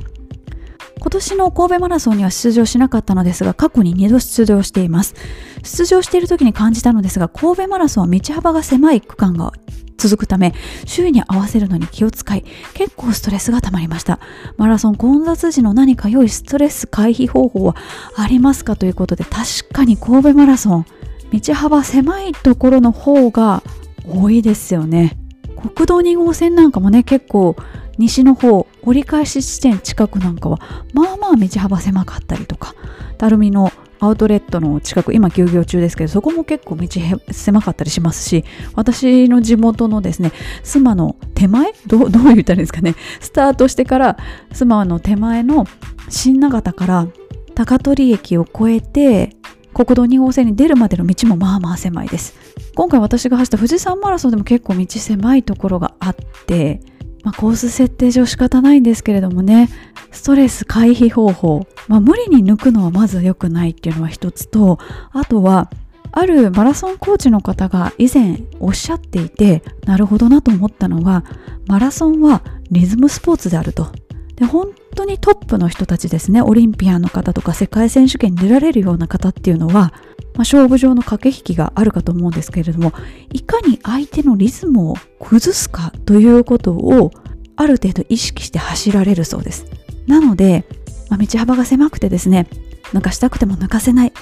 S1: 今年の神戸マラソンには出場しなかったのですが過去に2度出場しています出場している時に感じたのですが神戸マラソンは道幅が狭い区間が続くため周囲に合わせるのに気を使い結構ストレスが溜まりました。マラソン混雑時の何か良いストレス回避方法はありますかということで確かに神戸マラソン。道幅狭いところの方が多いですよね。国道2号線なんかもね結構西の方折り返し地点近くなんかはまあまあ道幅狭かったりとか垂水のアウトレットの近く今休業中ですけどそこも結構道狭かったりしますし私の地元のですね須磨の手前どう どう言ったらいいですかね。スタートしてから須磨の手前の新長田から高取駅を越えて国道2号線に出るまでの道もまあまあ狭いです。今回私が走った富士山マラソンでも結構道狭いところがあってまあ、コース設定上仕方ないんですけれどもねストレス回避方法、まあ、無理に抜くのはまず良くないっていうのは一つとあとはあるマラソンコーチの方が以前おっしゃっていてなるほどなと思ったのはマラソンはリズムスポーツであると。で本当にトップの人たちですね。オリンピアンの方とか世界選手権に出られるような方っていうのはまあ、勝負上の駆け引きがあるかと思うんですけれどもいかに相手のリズムを崩すかということをある程度意識して走られるそうです。なので、まあ、道幅が狭くてですね抜かしたくても抜かせない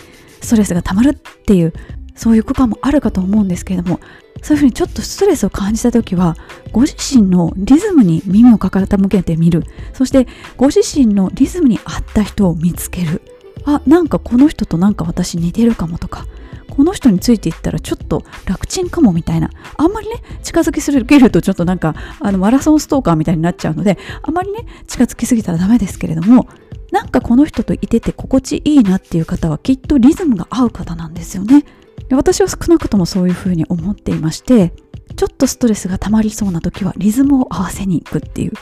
S1: ストレスが溜まるっていうそういう区間もあるかと思うんですけれどもそういうふうにちょっとストレスを感じた時はご自身のリズムに耳を傾けてみる。そしてご自身のリズムに合った人を見つける。あなんかこの人となんか私似てるかもとかこの人についていったらちょっと楽ちんかもみたいなあんまりね近づきすぎるとちょっとなんかあのマラソンストーカーみたいになっちゃうのであんまりね近づきすぎたらダメですけれどもなんかこの人といてて心地いいなっていう方はきっとリズムが合う方なんですよね。私は少なくともそういうふうに思っていましてちょっとストレスが溜まりそうな時はリズムを合わせに行くっていう。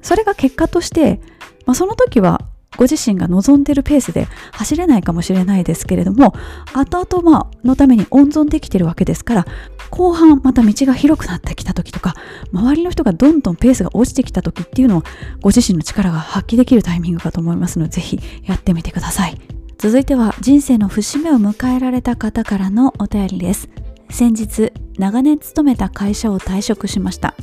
S1: それが結果として、まあ、その時はご自身が望んでるペースで走れないかもしれないですけれども後々のために温存できてるわけですから後半また道が広くなってきた時とか周りの人がどんどんペースが落ちてきた時っていうのをご自身の力が発揮できるタイミングかと思いますのでぜひやってみてください。続いては人生の節目を迎えられた方からのお便りです。先日長年勤めた会社を退職しました。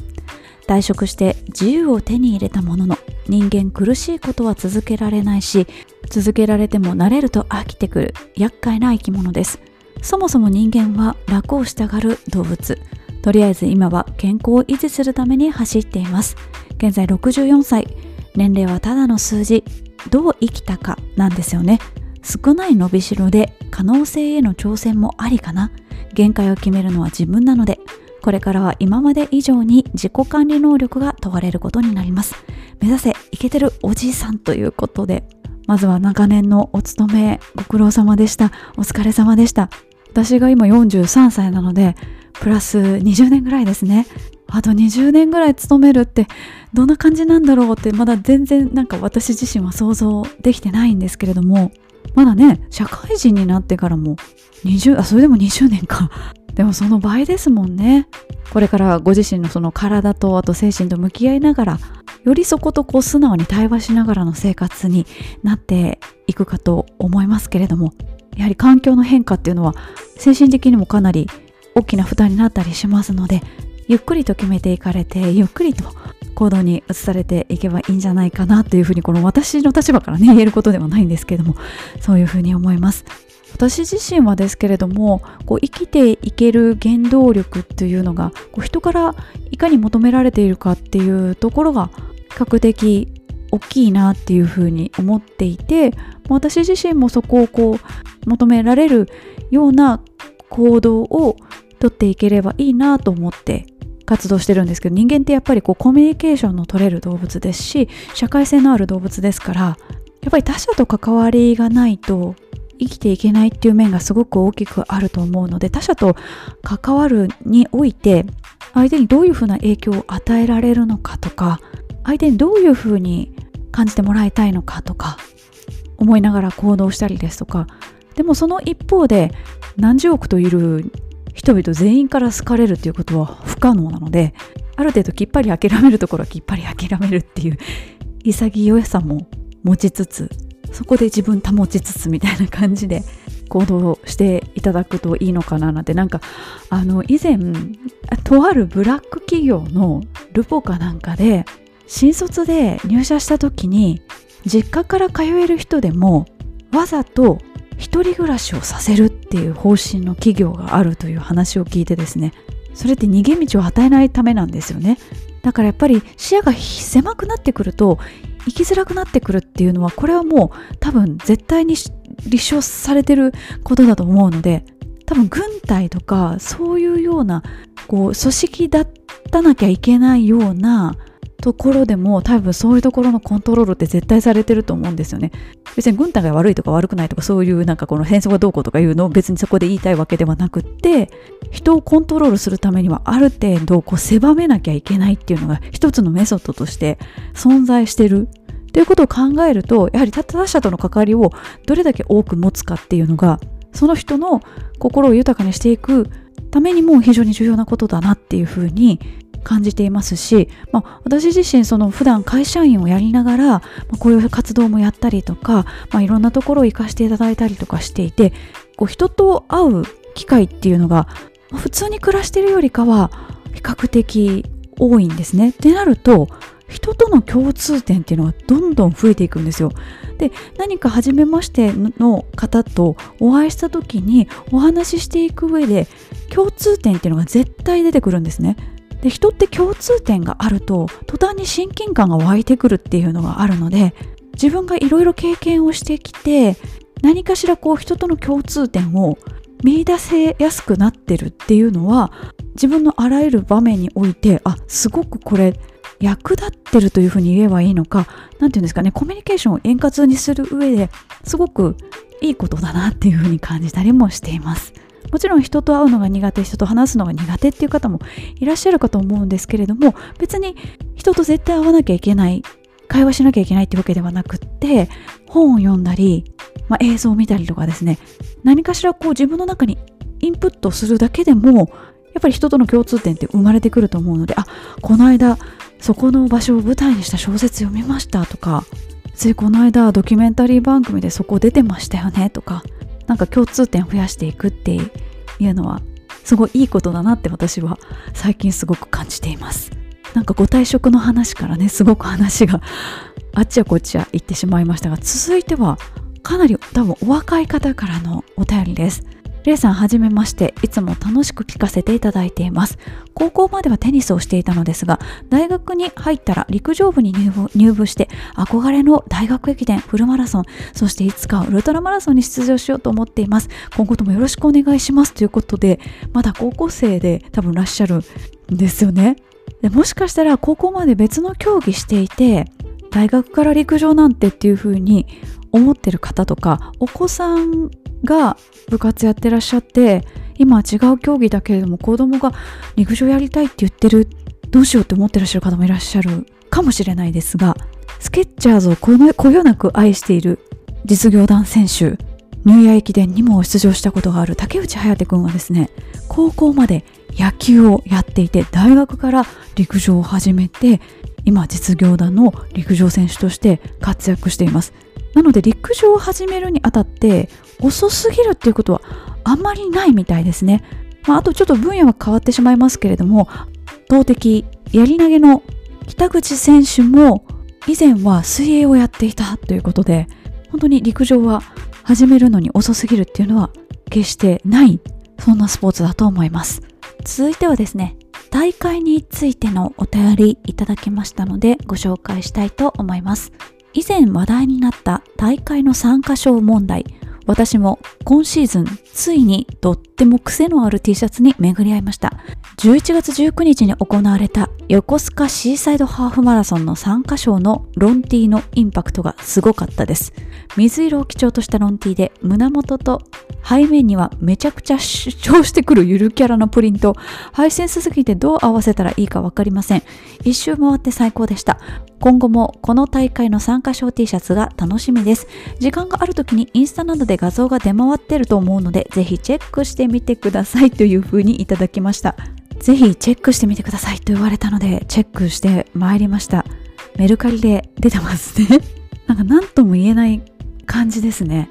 S1: 退職して自由を手に入れたものの人間苦しいことは続けられないし続けられても慣れると飽きてくる厄介な生き物です。そもそも人間は楽をしたがる動物。とりあえず今は健康を維持するために走っています。現在64歳。年齢はただの数字。どう生きたかなんですよね。少ない伸びしろで可能性への挑戦もありかな。限界を決めるのは自分なのでこれからは今まで以上に自己管理能力が問われることになります。目指せイケてるおじいさんということで、まずは長年のお勤めご苦労様でした。お疲れ様でした。私が今43歳なので、プラス20年ぐらいですね。あと20年ぐらい勤めるってどんな感じなんだろうってまだ全然なんか私自身は想像できてないんですけれどもまだね社会人になってからも20あそれでも20年かでもその倍ですもんね。これからご自身のその体とあと精神と向き合いながらよりそことこう素直に対話しながらの生活になっていくかと思いますけれどもやはり環境の変化っていうのは精神的にもかなり大きな負担になったりしますのでゆっくりと決めていかれてゆっくりと行動に移されていけばいいんじゃないかなというふうにこの私の立場からね言えることではないんですけれどもそういうふうに思います。私自身はですけれどもこう生きていける原動力っていうのがこう人からいかに求められているかっていうところが比較的大きいなっていうふうに思っていて私自身もそこをこう求められるような行動をとっていければいいなと思って活動してるんですけど人間ってやっぱりこうコミュニケーションの取れる動物ですし社会性のある動物ですからやっぱり他者と関わりがないと生きていけないっていう面がすごく大きくあると思うので他者と関わるにおいて相手にどういうふうな影響を与えられるのかとか相手にどういうふうに感じてもらいたいのかとか思いながら行動したりですとかでもその一方で何十億といる人々全員から好かれるということは不可能なのである程度きっぱり諦めるところはきっぱり諦めるっていう潔さも持ちつつそこで自分保ちつつみたいな感じで行動していただくといいのかななんてなんかあの以前とあるブラック企業のルポかなんかで新卒で入社した時に実家から通える人でもわざと一人暮らしをさせるっていう方針の企業があるという話を聞いてですね。それって逃げ道を与えないためなんですよね。だからやっぱり視野が狭くなってくると生きづらくなってくるっていうのはこれはもう多分絶対に立証されてることだと思うので多分軍隊とかそういうようなこう組織だったなきゃいけないようなところでも多分そういうところのコントロールって絶対されてると思うんですよね。別に軍隊が悪いとか悪くないとかそういうなんかこの戦争がどうこうとかいうのを別にそこで言いたいわけではなくって人をコントロールするためにはある程度こう狭めなきゃいけないっていうのが一つのメソッドとして存在してるということを考えるとやはり他者との関わりをどれだけ多く持つかっていうのがその人の心を豊かにしていくためにも非常に重要なことだなっていうふうに感じていますし、まあ、私自身その普段会社員をやりながら、まあ、こういう活動もやったりとか、まあ、いろんなところを活かしていただいたりとかしていてこう人と会う機会っていうのが、普通に暮らしてるよりかは比較的多いんですね。ってなると人との共通点っていうのがどんどん増えていくんですよ。で何か初めましての方とお会いした時にお話ししていく上で共通点っていうのが絶対出てくるんですね。で人って共通点があると途端に親近感が湧いてくるっていうのがあるので自分がいろいろ経験をしてきて何かしらこう人との共通点を見出せやすくなってるっていうのは自分のあらゆる場面においてあすごくこれ役立ってるというふうに言えばいいのか何て言うんですかねコミュニケーションを円滑にする上ですごくいいことだなっていうふうに感じたりもしています。もちろん人と会うのが苦手人と話すのが苦手っていう方もいらっしゃるかと思うんですけれども別に人と絶対会わなきゃいけない会話しなきゃいけないってわけではなくって本を読んだり、まあ、映像を見たりとかですね。何かしらこう自分の中にインプットするだけでもやっぱり人との共通点って生まれてくると思うのであこの間そこの場所を舞台にした小説読みましたとかついこの間ドキュメンタリー番組でそこ出てましたよねとかなんか共通点増やしていくっていうのはすごいいいことだなって私は最近すごく感じています。なんかご退職の話からねすごく話があっちやこっちや行ってしまいましたが続いてはかなり多分お若い方からのお便りです。レイさんはじめまして、いつも楽しく聞かせていただいています。高校まではテニスをしていたのですが、大学に入ったら陸上部に入部入部して、憧れの大学駅伝、フルマラソン、そしていつかウルトラマラソンに出場しようと思っています。今後ともよろしくお願いしますということで、まだ高校生で多分いらっしゃるんですよね。でもしかしたら高校まで別の競技していて、大学から陸上なんてっていう風に思ってる方とかお子さんが部活やってらっしゃって今は違う競技だけれども子供が陸上やりたいって言ってるどうしようって思ってらっしゃる方もいらっしゃるかもしれないですがスケッチャーズをこのこよなく愛している実業団選手ニューイヤー駅伝にも出場したことがある竹内颯君はですね高校まで野球をやっていて大学から陸上を始めて今実業団の陸上選手として活躍しています。なので陸上を始めるにあたって遅すぎるっていうことはあんまりないみたいですね。まあ、あとちょっと分野は変わってしまいますけれども投擲やり投げの北口選手も以前は水泳をやっていたということで本当に陸上は始めるのに遅すぎるっていうのは決してないそんなスポーツだと思います続いてはですね大会についてのお便りいただきましたのでご紹介したいと思います以前話題になった大会の参加賞問題私も今シーズンついにとっても癖のある T シャツに巡り合いました。11月19日に行われた横須賀シーサイドハーフマラソンの参加賞のロン T のインパクトがすごかったです。水色を基調としたロン T で胸元と背面にはめちゃくちゃ主張してくるゆるキャラのプリント配線すぎてどう合わせたらいいか分かりません。一周回って最高でした。今後もこの大会の参加賞 T シャツが楽しみです。時間がある時にインスタなどで画像が出回ってると思うのでぜひチェックしてみてくださいという風にいただきました。ぜひチェックしてみてくださいと言われたのでチェックしてまいりました。メルカリで出てますね。なんか何とも言えない感じですね。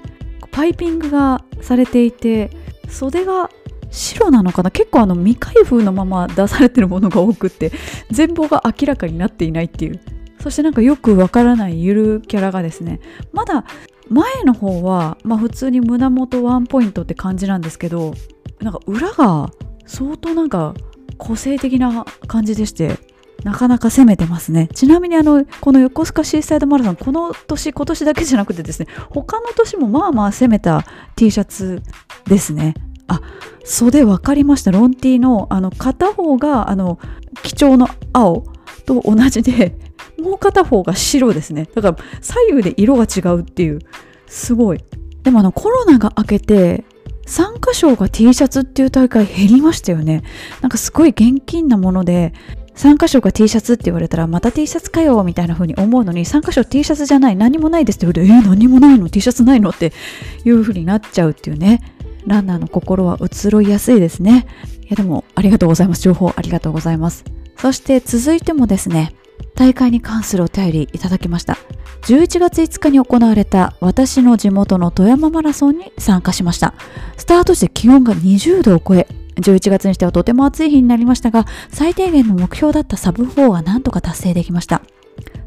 S1: パイピングがされていて袖が白なのかな？結構あの未開封のまま出されてるものが多くって全貌が明らかになっていないっていう。そしてなんかよくわからないゆるキャラがですね。まだ前の方は、まあ、普通に胸元ワンポイントって感じなんですけどなんか裏が相当なんか個性的な感じでしてなかなか攻めてますね。ちなみにあのこの横須賀シーサイドマラソンこの年今年だけじゃなくてですね他の年もまあまあ攻めた T シャツですね。あ袖分かりました。ロン T のあの片方があの基調の青と同じでもう片方が白ですね。だから左右で色が違うっていうすごい。でもあのコロナが明けて参加賞が T シャツっていう大会減りましたよね。なんかすごい現金なもので参加賞が T シャツって言われたらまた T シャツかよみたいな風に思うのに参加賞 T シャツじゃない何もないですって言われてえー、何もないの？T シャツないの？っていう風になっちゃうっていうね。ランナーの心は移ろいやすいですね。いやでもありがとうございます。情報ありがとうございます。そして続いてもですね大会に関するお便りいただきました。11月5日に行われた私の地元の富山マラソンに参加しました。スタートして気温が20度を超え11月にしてはとても暑い日になりましたが最低限の目標だったサブ4が何とか達成できました。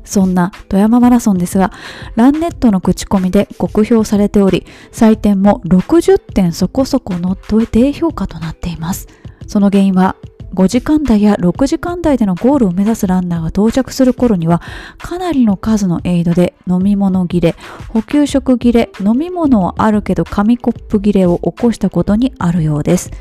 S1: そんな富山マラソンですが、ランネットの口コミで酷評されており、採点も60点そこそこの低評価となっています。その原因は5時間台や6時間台でのゴールを目指すランナーが到着する頃にはかなりの数のエイドで飲み物切れ、補給食切れ、飲み物はあるけど紙コップ切れを起こしたことにあるようです。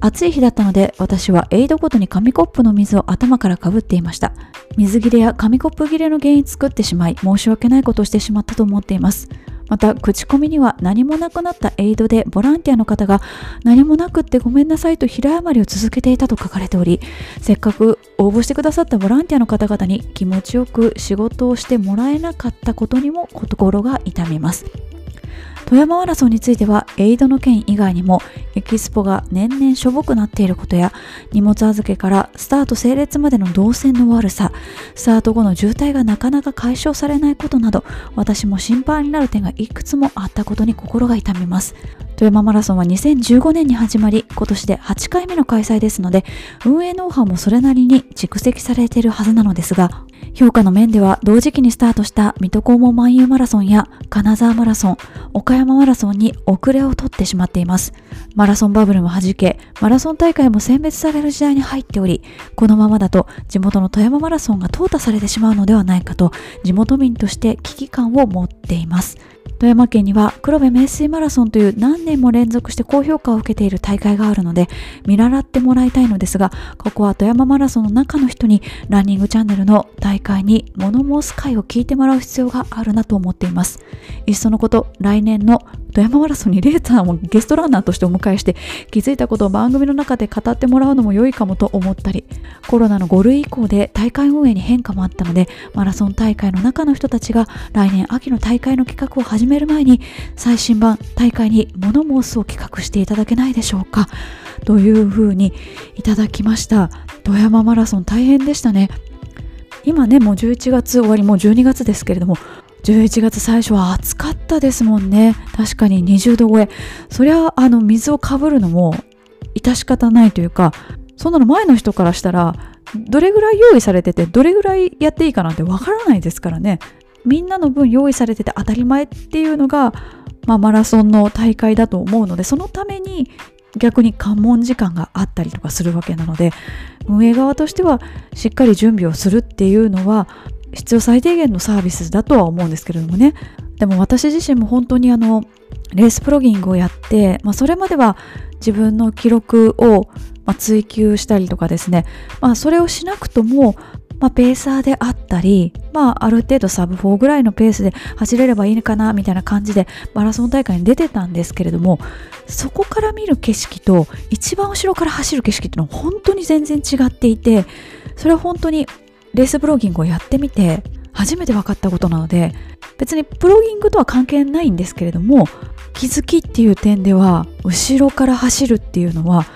S1: 暑い日だったので私はエイドごとに紙コップの水を頭からかぶっていました水切れや紙コップ切れの原因作ってしまい申し訳ないことをしてしまったと思っていますまた口コミには何もなくなったエイドでボランティアの方が何もなくってごめんなさいと平謝りを続けていたと書かれておりせっかく応募してくださったボランティアの方々に気持ちよく仕事をしてもらえなかったことにも心が痛みます。富山マラソンについてはエイドの件以外にもエキスポが年々しょぼくなっていることや荷物預けからスタート整列までの動線の悪さスタート後の渋滞がなかなか解消されないことなど私も心配になる点がいくつもあったことに心が痛みます。富山マラソンは2015年に始まり今年で8回目の開催ですので運営ノウハウもそれなりに蓄積されているはずなのですが評価の面では同時期にスタートした水戸黄門万有マラソンや金沢マラソン岡山マラソンに遅れを取ってしまっていますマラソンバブルも弾けマラソン大会も選別される時代に入っておりこのままだと地元の富山マラソンが淘汰されてしまうのではないかと地元民として危機感を持っています富山県には黒部名水マラソンという何年も連続して高評価を受けている大会があるので見習ってもらいたいのですがここは富山マラソンの中の人にランニングチャンネルの大会に物申す会を聞いてもらう必要があるなと思っています。いっそのこと来年の富山マラソンにレーターもゲストランナーとしてお迎えして気づいたことを番組の中で語ってもらうのも良いかもと思ったりコロナの5類以降で大会運営に変化もあったのでマラソン大会の中の人たちが来年秋の大会の企画を始める前に最新版大会に物申すを企画していただけないでしょうかというふうにいただきました。富山マラソン大変でしたね。今ねもう11月終わりもう12月ですけれども11月最初は暑かったですもんね。確かに20度超え。そりゃあの水をかぶるのも致し方ないというかそんなの前の人からしたらどれぐらい用意されててどれぐらいやっていいかなんてわからないですからね。みんなの分用意されてて当たり前っていうのが、まあ、マラソンの大会だと思うのでそのために逆に関門時間があったりとかするわけなので運営側としてはしっかり準備をするっていうのは必要最低限のサービスだとは思うんですけれどもね。でも私自身も本当にあのレースプロギングをやって、まあ、それまでは自分の記録を追求したりとかですね、まあ、それをしなくとも、まあ、ペーサーであったり、まあ、ある程度サブ4ぐらいのペースで走れればいいのかなみたいな感じでマラソン大会に出てたんですけれどもそこから見る景色と一番後ろから走る景色っていうのは本当に全然違っていてそれは本当にレースブロギングをやってみて初めて分かったことなので別にプロギングとは関係ないんですけれども気づきっていう点では後ろから走るっていうのは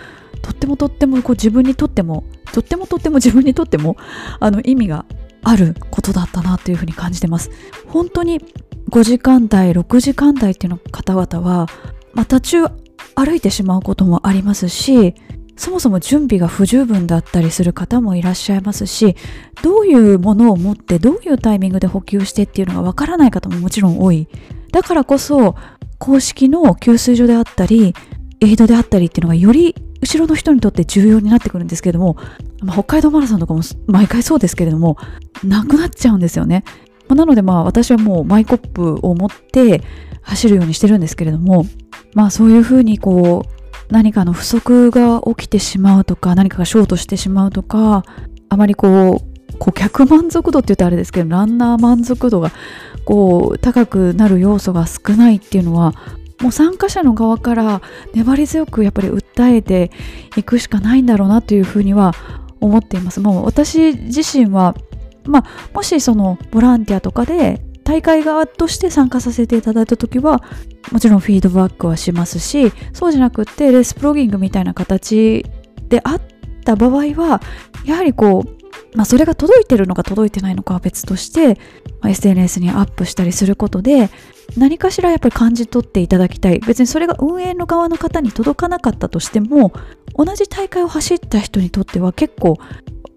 S1: とってもとってもこう自分にとってもとってもとっても自分にとってもあの意味があることだったなというふうに感じてます。本当に5時間台6時間台っていうの方々は、まあ、途中歩いてしまうこともありますしそもそも準備が不十分だったりする方もいらっしゃいますしどういうものを持ってどういうタイミングで補給してっていうのがわからない方ももちろん多い。だからこそ公式の給水所であったりエイドであったりっていうのがより後ろの人にとって重要になってくるんですけれども、まあ、北海道マラソンとかも毎回そうですけれどもなくなっちゃうんですよね、まあ、なのでまあ私はもうマイコップを持って走るようにしてるんですけれどもまあそういうふうにこう何かの不足が起きてしまうとか何かがショートしてしまうとかあまりこう顧客満足度って言うとあれですけどランナー満足度がこう高くなる要素が少ないっていうのはもう参加者の側から粘り強くやっぱり訴えていくしかないんだろうなというふうには思っています。もう私自身はまあ、もしそのボランティアとかで大会側として参加させていただいた時はもちろんフィードバックはしますしそうじゃなくってレースプロギングみたいな形であった場合はやはりこう、まあ、それが届いてるのか届いてないのかは別として、まあ、SNS にアップしたりすることで何かしらやっぱり感じ取っていただきたい。別にそれが運営の側の方に届かなかったとしても同じ大会を走った人にとっては結構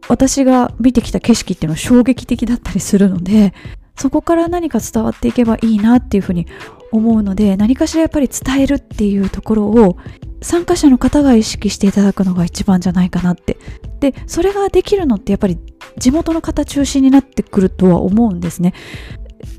S1: 私が見てきた景色っていうのは衝撃的だったりするのでそこから何か伝わっていけばいいなっていうふうに思うので何かしらやっぱり伝えるっていうところを参加者の方が意識していただくのが一番じゃないかなって。でそれができるのってやっぱり地元の方中心になってくるとは思うんですね。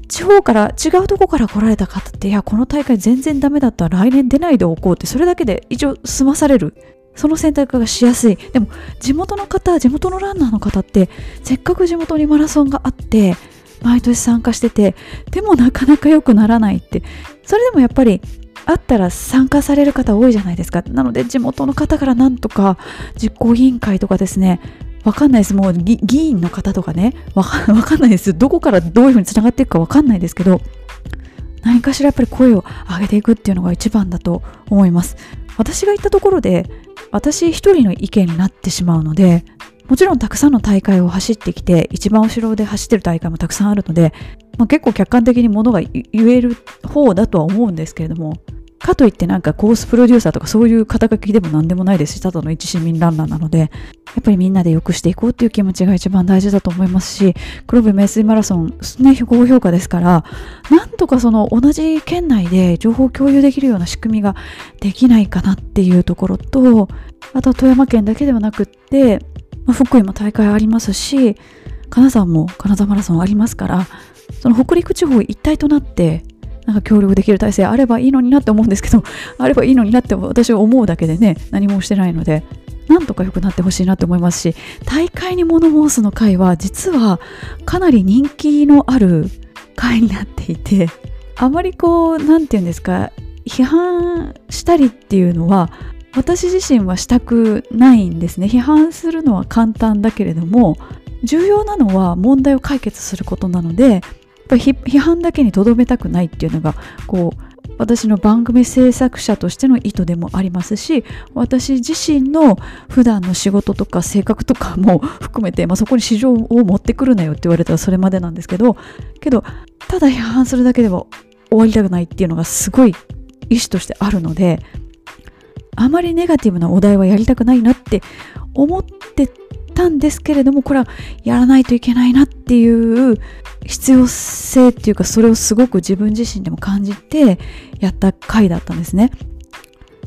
S1: 地方から違うとこから来られた方っていやこの大会全然ダメだったら来年出ないでおこうってそれだけで一応済まされる。その選択がしやすい。でも地元の方地元のランナーの方ってせっかく地元にマラソンがあって毎年参加しててでもなかなか良くならないって。それでもやっぱりあったら参加される方多いじゃないですか。なので地元の方からなんとか実行委員会とかですねわかんないです。もう議員の方とかね わかんないです。どこからどういうふうにつながっていくかわかんないですけど何かしらやっぱり声を上げていくっていうのが一番だと思います。私が言ったところで私一人の意見になってしまうのでもちろんたくさんの大会を走ってきて一番後ろで走ってる大会もたくさんあるので、まあ、結構客観的にものが言える方だとは思うんですけれどもかといってなんかコースプロデューサーとかそういう肩書きでも何でもないですしただの一市民ランナーなのでやっぱりみんなで良くしていこうっていう気持ちが一番大事だと思いますし黒部名水マラソンね高評価ですからなんとかその同じ県内で情報共有できるような仕組みができないかなっていうところとあとは富山県だけではなくってまあ、福井も大会ありますし金沢も金沢マラソンありますからその北陸地方一体となってなんか協力できる体制あればいいのになって思うんですけど あればいいのになって私は思うだけでね何もしてないのでなんとか良くなってほしいなって思いますし大会に物申すの会は実はかなり人気のある会になっていてあまりこう何て言うんですか批判したりっていうのは私自身はしたくないんですね。批判するのは簡単だけれども重要なのは問題を解決することなのでやっぱ批判だけにとどめたくないっていうのがこう私の番組制作者としての意図でもありますし私自身の普段の仕事とか性格とかも含めて、まあ、そこに市場を持ってくるなよって言われたらそれまでなんですけどけどただ批判するだけでは終わりたくないっていうのがすごい意思としてあるのであまりネガティブなお題はやりたくないなって思ってたんですけれどもこれはやらないといけないなっていう必要性っていうかそれをすごく自分自身でも感じてやった回だったんですね。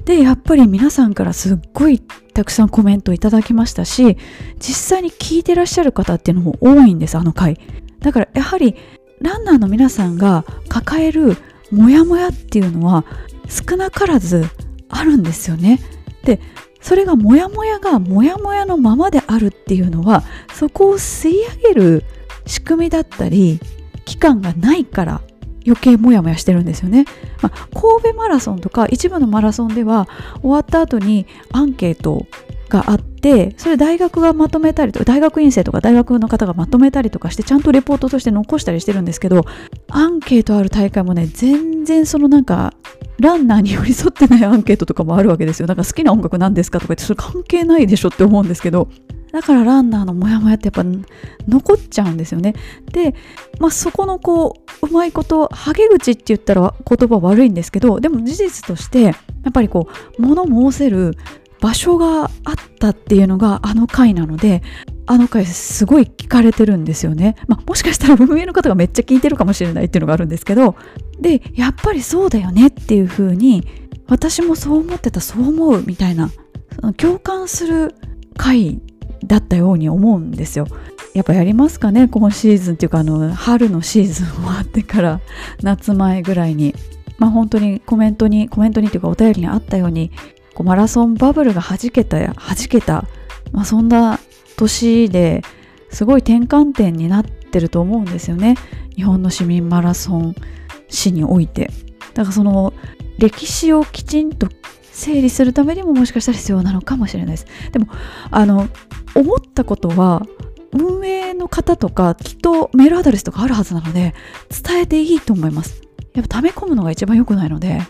S1: でやっぱり皆さんからすっごいたくさんコメントいただきましたし実際に聞いてらっしゃる方っていうのも多いんですあの回だからやはりランナーの皆さんが抱えるモヤモヤっていうのは少なからずあるんですよね。でそれがモヤモヤがモヤモヤのままであるっていうのはそこを吸い上げる仕組みだったり期間がないから余計モヤモヤしてるんですよね、まあ、神戸マラソンとか一部のマラソンでは終わった後にアンケートがあってそれ大学がまとめたりとか大学院生とか大学の方がまとめたりとかしてちゃんとレポートとして残したりしてるんですけどアンケートある大会もね全然そのなんかランナーに寄り添ってないアンケートとかもあるわけですよ。なんか好きな音楽なんですかとか言ってそれ関係ないでしょって思うんですけどだからランナーのモヤモヤってやっぱ残っちゃうんですよね。で、まあ、そこのこううまいことはげ口って言ったら言葉悪いんですけどでも事実としてやっぱりこう物申せる場所があったっていうのがあの回なのであの回すごい聞かれてるんですよね、まあ、もしかしたら運営の方がめっちゃ聞いてるかもしれないっていうのがあるんですけどでやっぱりそうだよねっていう風に私もそう思ってたそう思うみたいな共感する回だったように思うんですよ。やっぱやりますかね今シーズンっていうかあの春のシーズン終わってから夏前ぐらいに。まあ本当にコメントにコメントにというかお便りにあったようにこうマラソンバブルが弾けた弾けた、まあ、そんな年ですごい転換点になってると思うんですよね。日本の市民マラソン史において。だからその歴史をきちんと整理するためにももしかしたら必要なのかもしれないです。でもあの思ったことは運営の方とかきっとメールアドレスとかあるはずなので伝えていいと思います。やっぱ溜め込むのが一番良くないので。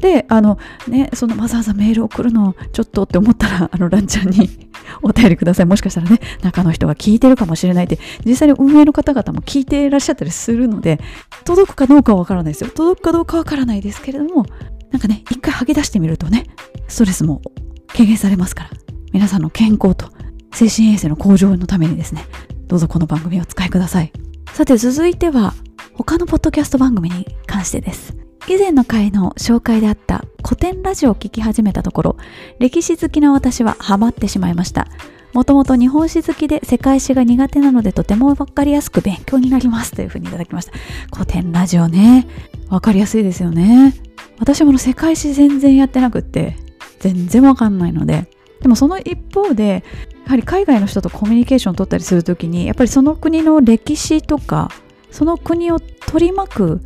S1: であのねそのわざわざメール送るのちょっとって思ったら あのランちゃんに お便りください。もしかしたらね中の人が聞いてるかもしれないって。実際に運営の方々も聞いていらっしゃったりするので届くかどうかわからないですよ。届くかどうかわからないですけれどもなんかね一回吐き出してみるとねストレスも軽減されますから。皆さんの健康と精神衛生の向上のためにですねどうぞこの番組をお使いください。さて続いては他のポッドキャスト番組に関してです。以前の回の紹介であった古典ラジオを聞き始めたところ歴史好きな私はハマってしまいました。もともと日本史好きで世界史が苦手なのでとてもわかりやすく勉強になります。というふうにいただきました。古典ラジオね。わかりやすいですよね。私も世界史全然やってなくって全然わかんないので。でもその一方でやはり海外の人とコミュニケーションを取ったりするときにやっぱりその国の歴史とかその国を取り巻く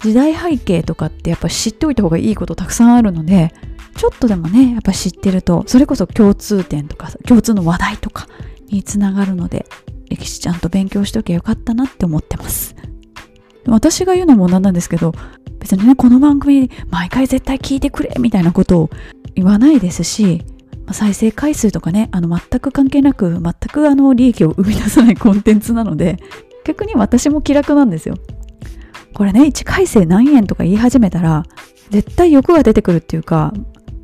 S1: 時代背景とかってやっぱ知っておいた方がいいことたくさんあるのでちょっとでもねやっぱ知ってるとそれこそ共通点とか共通の話題とかにつながるので歴史ちゃんと勉強しておけばよかったなって思ってます。私が言うのもなんなんですけど別にねこの番組毎回絶対聞いてくれみたいなことを言わないですし再生回数とかねあの全く関係なく全くあの利益を生み出さないコンテンツなので逆に私も気楽なんですよ。これね1回生何円とか言い始めたら絶対欲が出てくるっていうか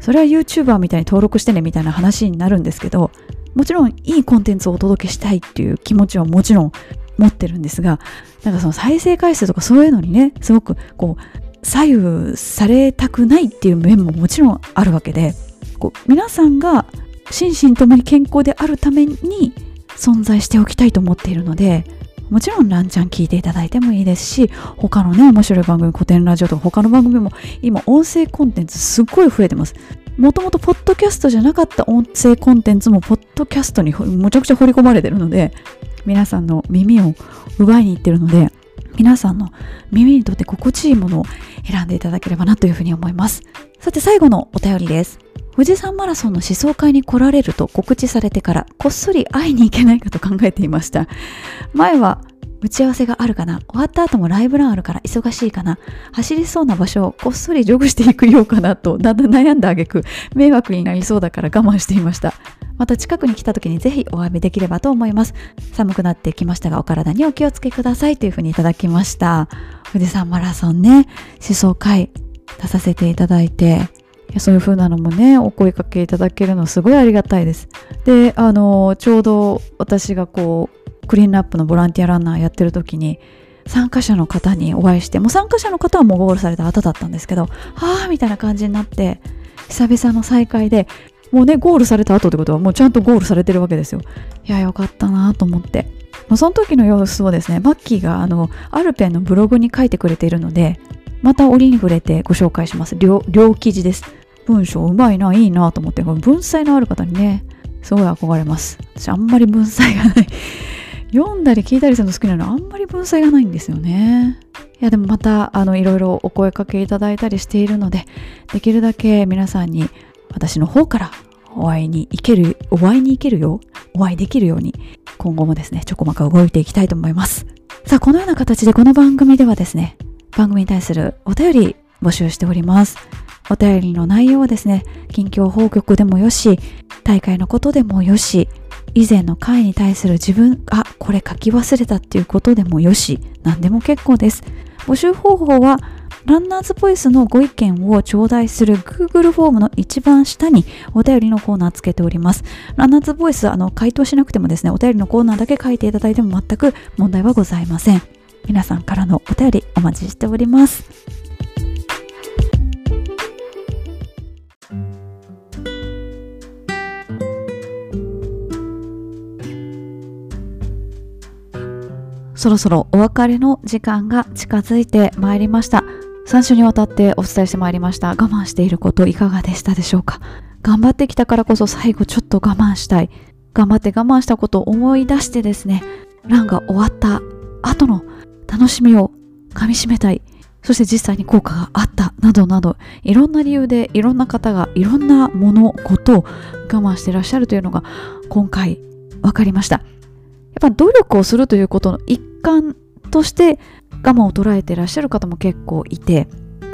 S1: それは YouTuber みたいに登録してねみたいな話になるんですけどもちろんいいコンテンツをお届けしたいっていう気持ちはもちろん持ってるんですがなんかその再生回数とかそういうのにねすごくこう左右されたくないっていう面ももちろんあるわけでこう皆さんが心身ともに健康であるために存在しておきたいと思っているのでもちろんランちゃん聞いていただいてもいいですし他のね面白い番組古典ラジオとか他の番組も今音声コンテンツすっごい増えてます。もともとポッドキャストじゃなかった音声コンテンツもポッドキャストにむちゃくちゃ掘り込まれてるので皆さんの耳を奪いに行ってるので皆さんの耳にとって心地いいものを選んでいただければなというふうに思います。さて最後のお便りです。富士山マラソンの思想会に来られると告知されてからこっそり会いに行けないかと考えていました。前は打ち合わせがあるかな？終わった後もライブランあるから忙しいかな？走りそうな場所をこっそりジョグしていくようかなとだんだん悩んだあげく迷惑になりそうだから我慢していました。また近くに来た時にぜひお詫びできればと思います。寒くなってきましたがお体にお気をつけください。というふうにいただきました。富士山マラソンね思想会出させていただいてそういう風なのもねお声かけいただけるのすごいありがたいです。であのちょうど私がこうクリーンナップのボランティアランナーやってる時に参加者の方にお会いしてもう参加者の方はもうゴールされた後だったんですけどはあみたいな感じになって久々の再会でもうねゴールされた後ってことはもうちゃんとゴールされてるわけですよ。いやよかったなと思って。その時の様子をですねマッキーがあのアルペンのブログに書いてくれているのでまた折に触れてご紹介します。両記事です。文章うまいないいなと思って文才のある方にねすごい憧れます。私あんまり文才がない。読んだり聞いたりするの好きなのあんまり文才がないんですよね。いやでもまたあのいろいろお声かけいただいたりしているのでできるだけ皆さんに私の方からお会いに行けるお会いに行けるよお会いできるように今後もですねちょこまか動いていきたいと思います。さあこのような形でこの番組ではですね番組に対するお便り募集しております。お便りの内容はですね、近況報告でもよし、大会のことでもよし、以前の回に対する自分がこれ書き忘れたっていうことでもよし、何でも結構です。募集方法は、ランナーズボイスのご意見を頂戴する Google フォームの一番下にお便りのコーナーつけております。ランナーズボイス、あの、回答しなくてもですね、お便りのコーナーだけ書いていただいても全く問題はございません。皆さんからのお便りお待ちしております。そろそろお別れの時間が近づいてまいりました。3週にわたってお伝えしてまいりました。我慢していることいかがでしたでしょうか？頑張ってきたからこそ最後ちょっと我慢したい。頑張って我慢したことを思い出してですね、ランが終わった後の楽しみをかみしめたい。そして実際に効果があったなどなど、いろんな理由でいろんな方がいろんなもの、ことを我慢してらっしゃるというのが今回分かりました。っぱ努力をするということの一感として我慢を捉えてらっしゃる方も結構いて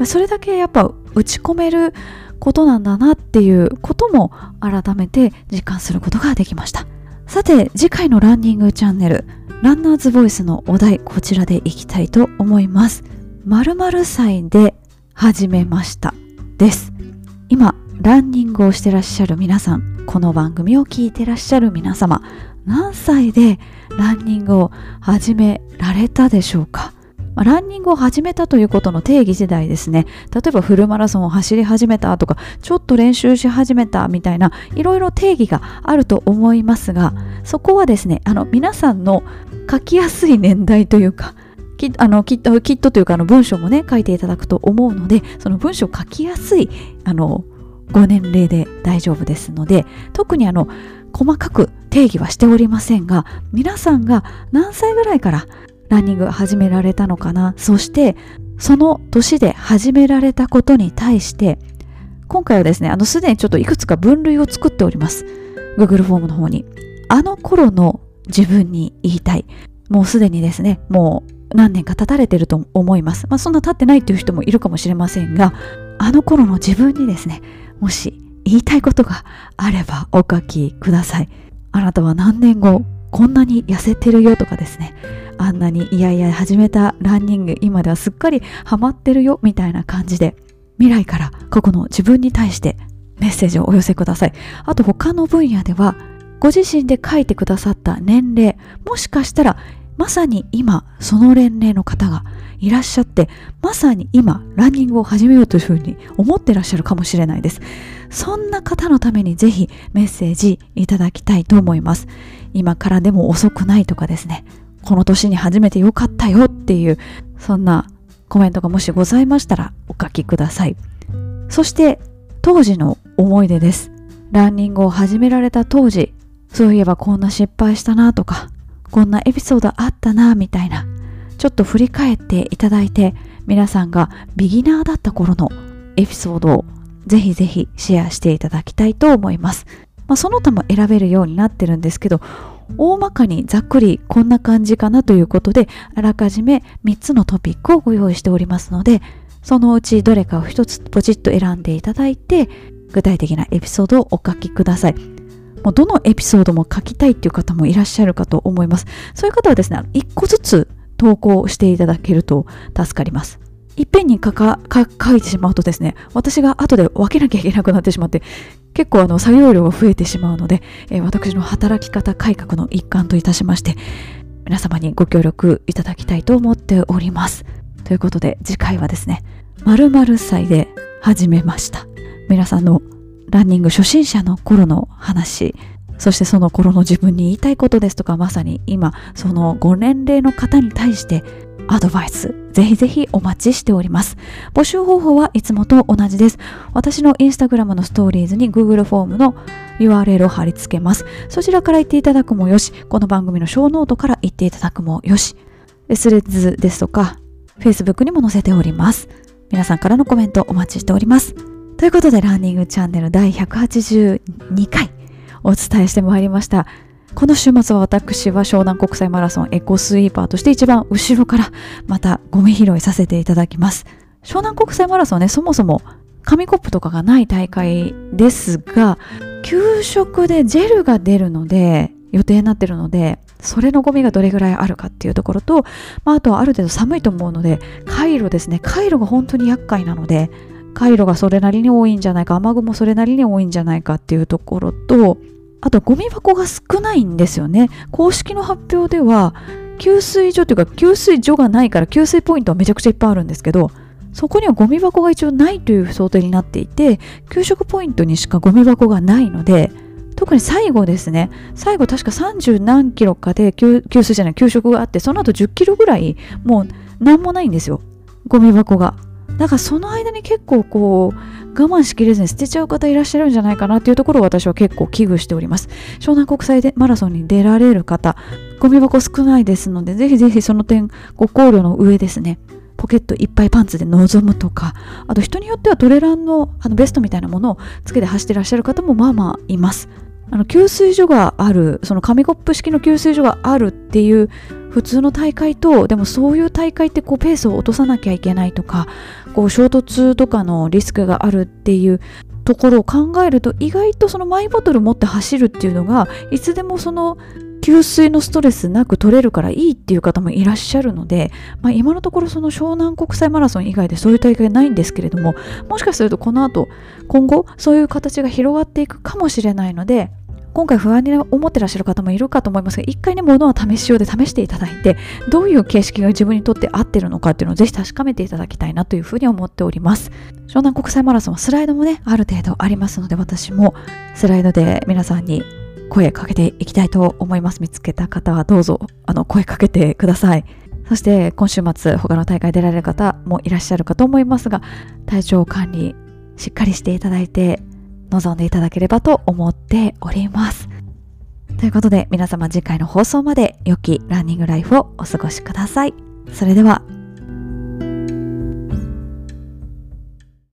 S1: それだけやっぱ打ち込めることなんだなっていうことも改めて実感することができました。さて次回のランニングチャンネルランナーズボイスのお題こちらでいきたいと思います。〇〇歳で始めましたです。今ランニングをしてらっしゃる皆さんこの番組を聞いてらっしゃる皆様何歳でランニングを始められたでしょうか？ランニングを始めたということの定義時代ですね。例えばフルマラソンを走り始めたとかちょっと練習し始めたみたいないろいろ定義があると思いますがそこはですねあの皆さんの書きやすい年代というかきあのきっときっとというかあの文章もね書いていただくと思うのでその文章を書きやすいあのご年齢で大丈夫ですので特にあの細かく定義はしておりませんが皆さんが何歳ぐらいからランニング始められたのかな？そしてその年で始められたことに対して今回はですねあのすでにちょっといくつか分類を作っております。Google フォームの方に。あの頃の自分に言いたい。もうすでにですねもう何年か経たれてると思います。まあそんな経ってないっていう人もいるかもしれませんがあの頃の自分にですねもし言いたいことがあればお書きください。あなたは何年後こんなに痩せてるよとかですね。あんなにいやいや始めたランニング今ではすっかりハマってるよみたいな感じで未来から過去の自分に対してメッセージをお寄せください。あと他の分野ではご自身で書いてくださった年齢もしかしたらまさに今その年齢の方がいらっしゃってまさに今ランニングを始めようというふうに思ってらっしゃるかもしれないです。そんな方のためにぜひメッセージいただきたいと思います。今からでも遅くないとかですね。この年に初めてよかったよっていうそんなコメントがもしございましたらお書きください。そして当時の思い出です。ランニングを始められた当時そういえばこんな失敗したなとかこんなエピソードあったなみたいな。ちょっと振り返っていただいて皆さんがビギナーだった頃のエピソードをぜひぜひシェアしていただきたいと思います、まあ、その他も選べるようになってるんですけど大まかにざっくりこんな感じかなということであらかじめ3つのトピックをご用意しておりますのでそのうちどれかを1つポチッと選んでいただいて具体的なエピソードをお書きください。もうどのエピソードも書きたいっていう方もいらっしゃるかと思います。そういう方はですね1個ずつ投稿していただけると助かります。いっぺんに書か書いてしまうとですね私が後で分けなきゃいけなくなってしまって結構あの作業量が増えてしまうので、えー、私の働き方改革の一環といたしまして皆様にご協力いただきたいと思っております。ということで次回はですね〇〇歳で始めました。皆さんのランニング初心者の頃の話そしてその頃の自分に言いたいことですとかまさに今そのご年齢の方に対してアドバイスぜひぜひお待ちしております。募集方法はいつもと同じです。私のインスタグラムのストーリーズに Google フォームの URL を貼り付けます。そちらから行っていただくもよし、この番組のショーノートから行っていただくもよし、スレッズですとか Facebook にも載せております。皆さんからのコメントお待ちしております。ということで、ランニングチャンネル第182回お伝えしてまいりました。この週末は私は湘南国際マラソンエコスイーパーとして一番後ろからまたゴミ拾いさせていただきます。湘南国際マラソンね、そもそも紙コップとかがない大会ですが、給食でジェルが出るので、予定になってるので、それのゴミがどれぐらいあるかっていうところと、まあ、あとはある程度寒いと思うので、回路ですね。回路が本当に厄介なので、回路がそれなりに多いんじゃないか、雨雲それなりに多いんじゃないかっていうところと、あとゴミ箱が少ないんですよね。公式の発表では、給水所というか給水所がないから給水ポイントはめちゃくちゃいっぱいあるんですけど、そこにはゴミ箱が一応ないという想定になっていて、給食ポイントにしかゴミ箱がないので、特に最後ですね、最後確か30何キロかで給水じゃない、給食があって、その後10キロぐらい、もう何もないんですよ。ゴミ箱が。だからその間に結構こう我慢しきれずに捨てちゃう方いらっしゃるんじゃないかなっていうところを私は結構危惧しております。湘南国際でマラソンに出られる方ゴミ箱少ないですのでぜひぜひその点ご考慮の上ですね。ポケットいっぱいパンツで臨むとかあと人によってはトレランのあのベストみたいなものをつけて走ってらっしゃる方もまあまあいます。あの給水所があるその紙コップ式の給水所があるっていう普通の大会とでもそういう大会ってこうペースを落とさなきゃいけないとかこう衝突とかのリスクがあるっていうところを考えると意外とそのマイボトル持って走るっていうのがいつでもその給水のストレスなく取れるからいいっていう方もいらっしゃるので、まあ、今のところその湘南国際マラソン以外でそういう大会ないんですけれどももしかするとこの後今後そういう形が広がっていくかもしれないので今回不安に思ってらっしゃる方もいるかと思いますが一回ね物は試しようで試していただいてどういう形式が自分にとって合ってるのかっていうのをぜひ確かめていただきたいなというふうに思っております。湘南国際マラソンはスライドもねある程度ありますので私もスライドで皆さんに声かけていきたいと思います。見つけた方はどうぞあの声かけてください。そして今週末他の大会出られる方もいらっしゃるかと思いますが体調管理しっかりしていただいて望んでいただければと思っております。ということで皆様次回の放送まで良きランニングライフをお過ごしください。それでは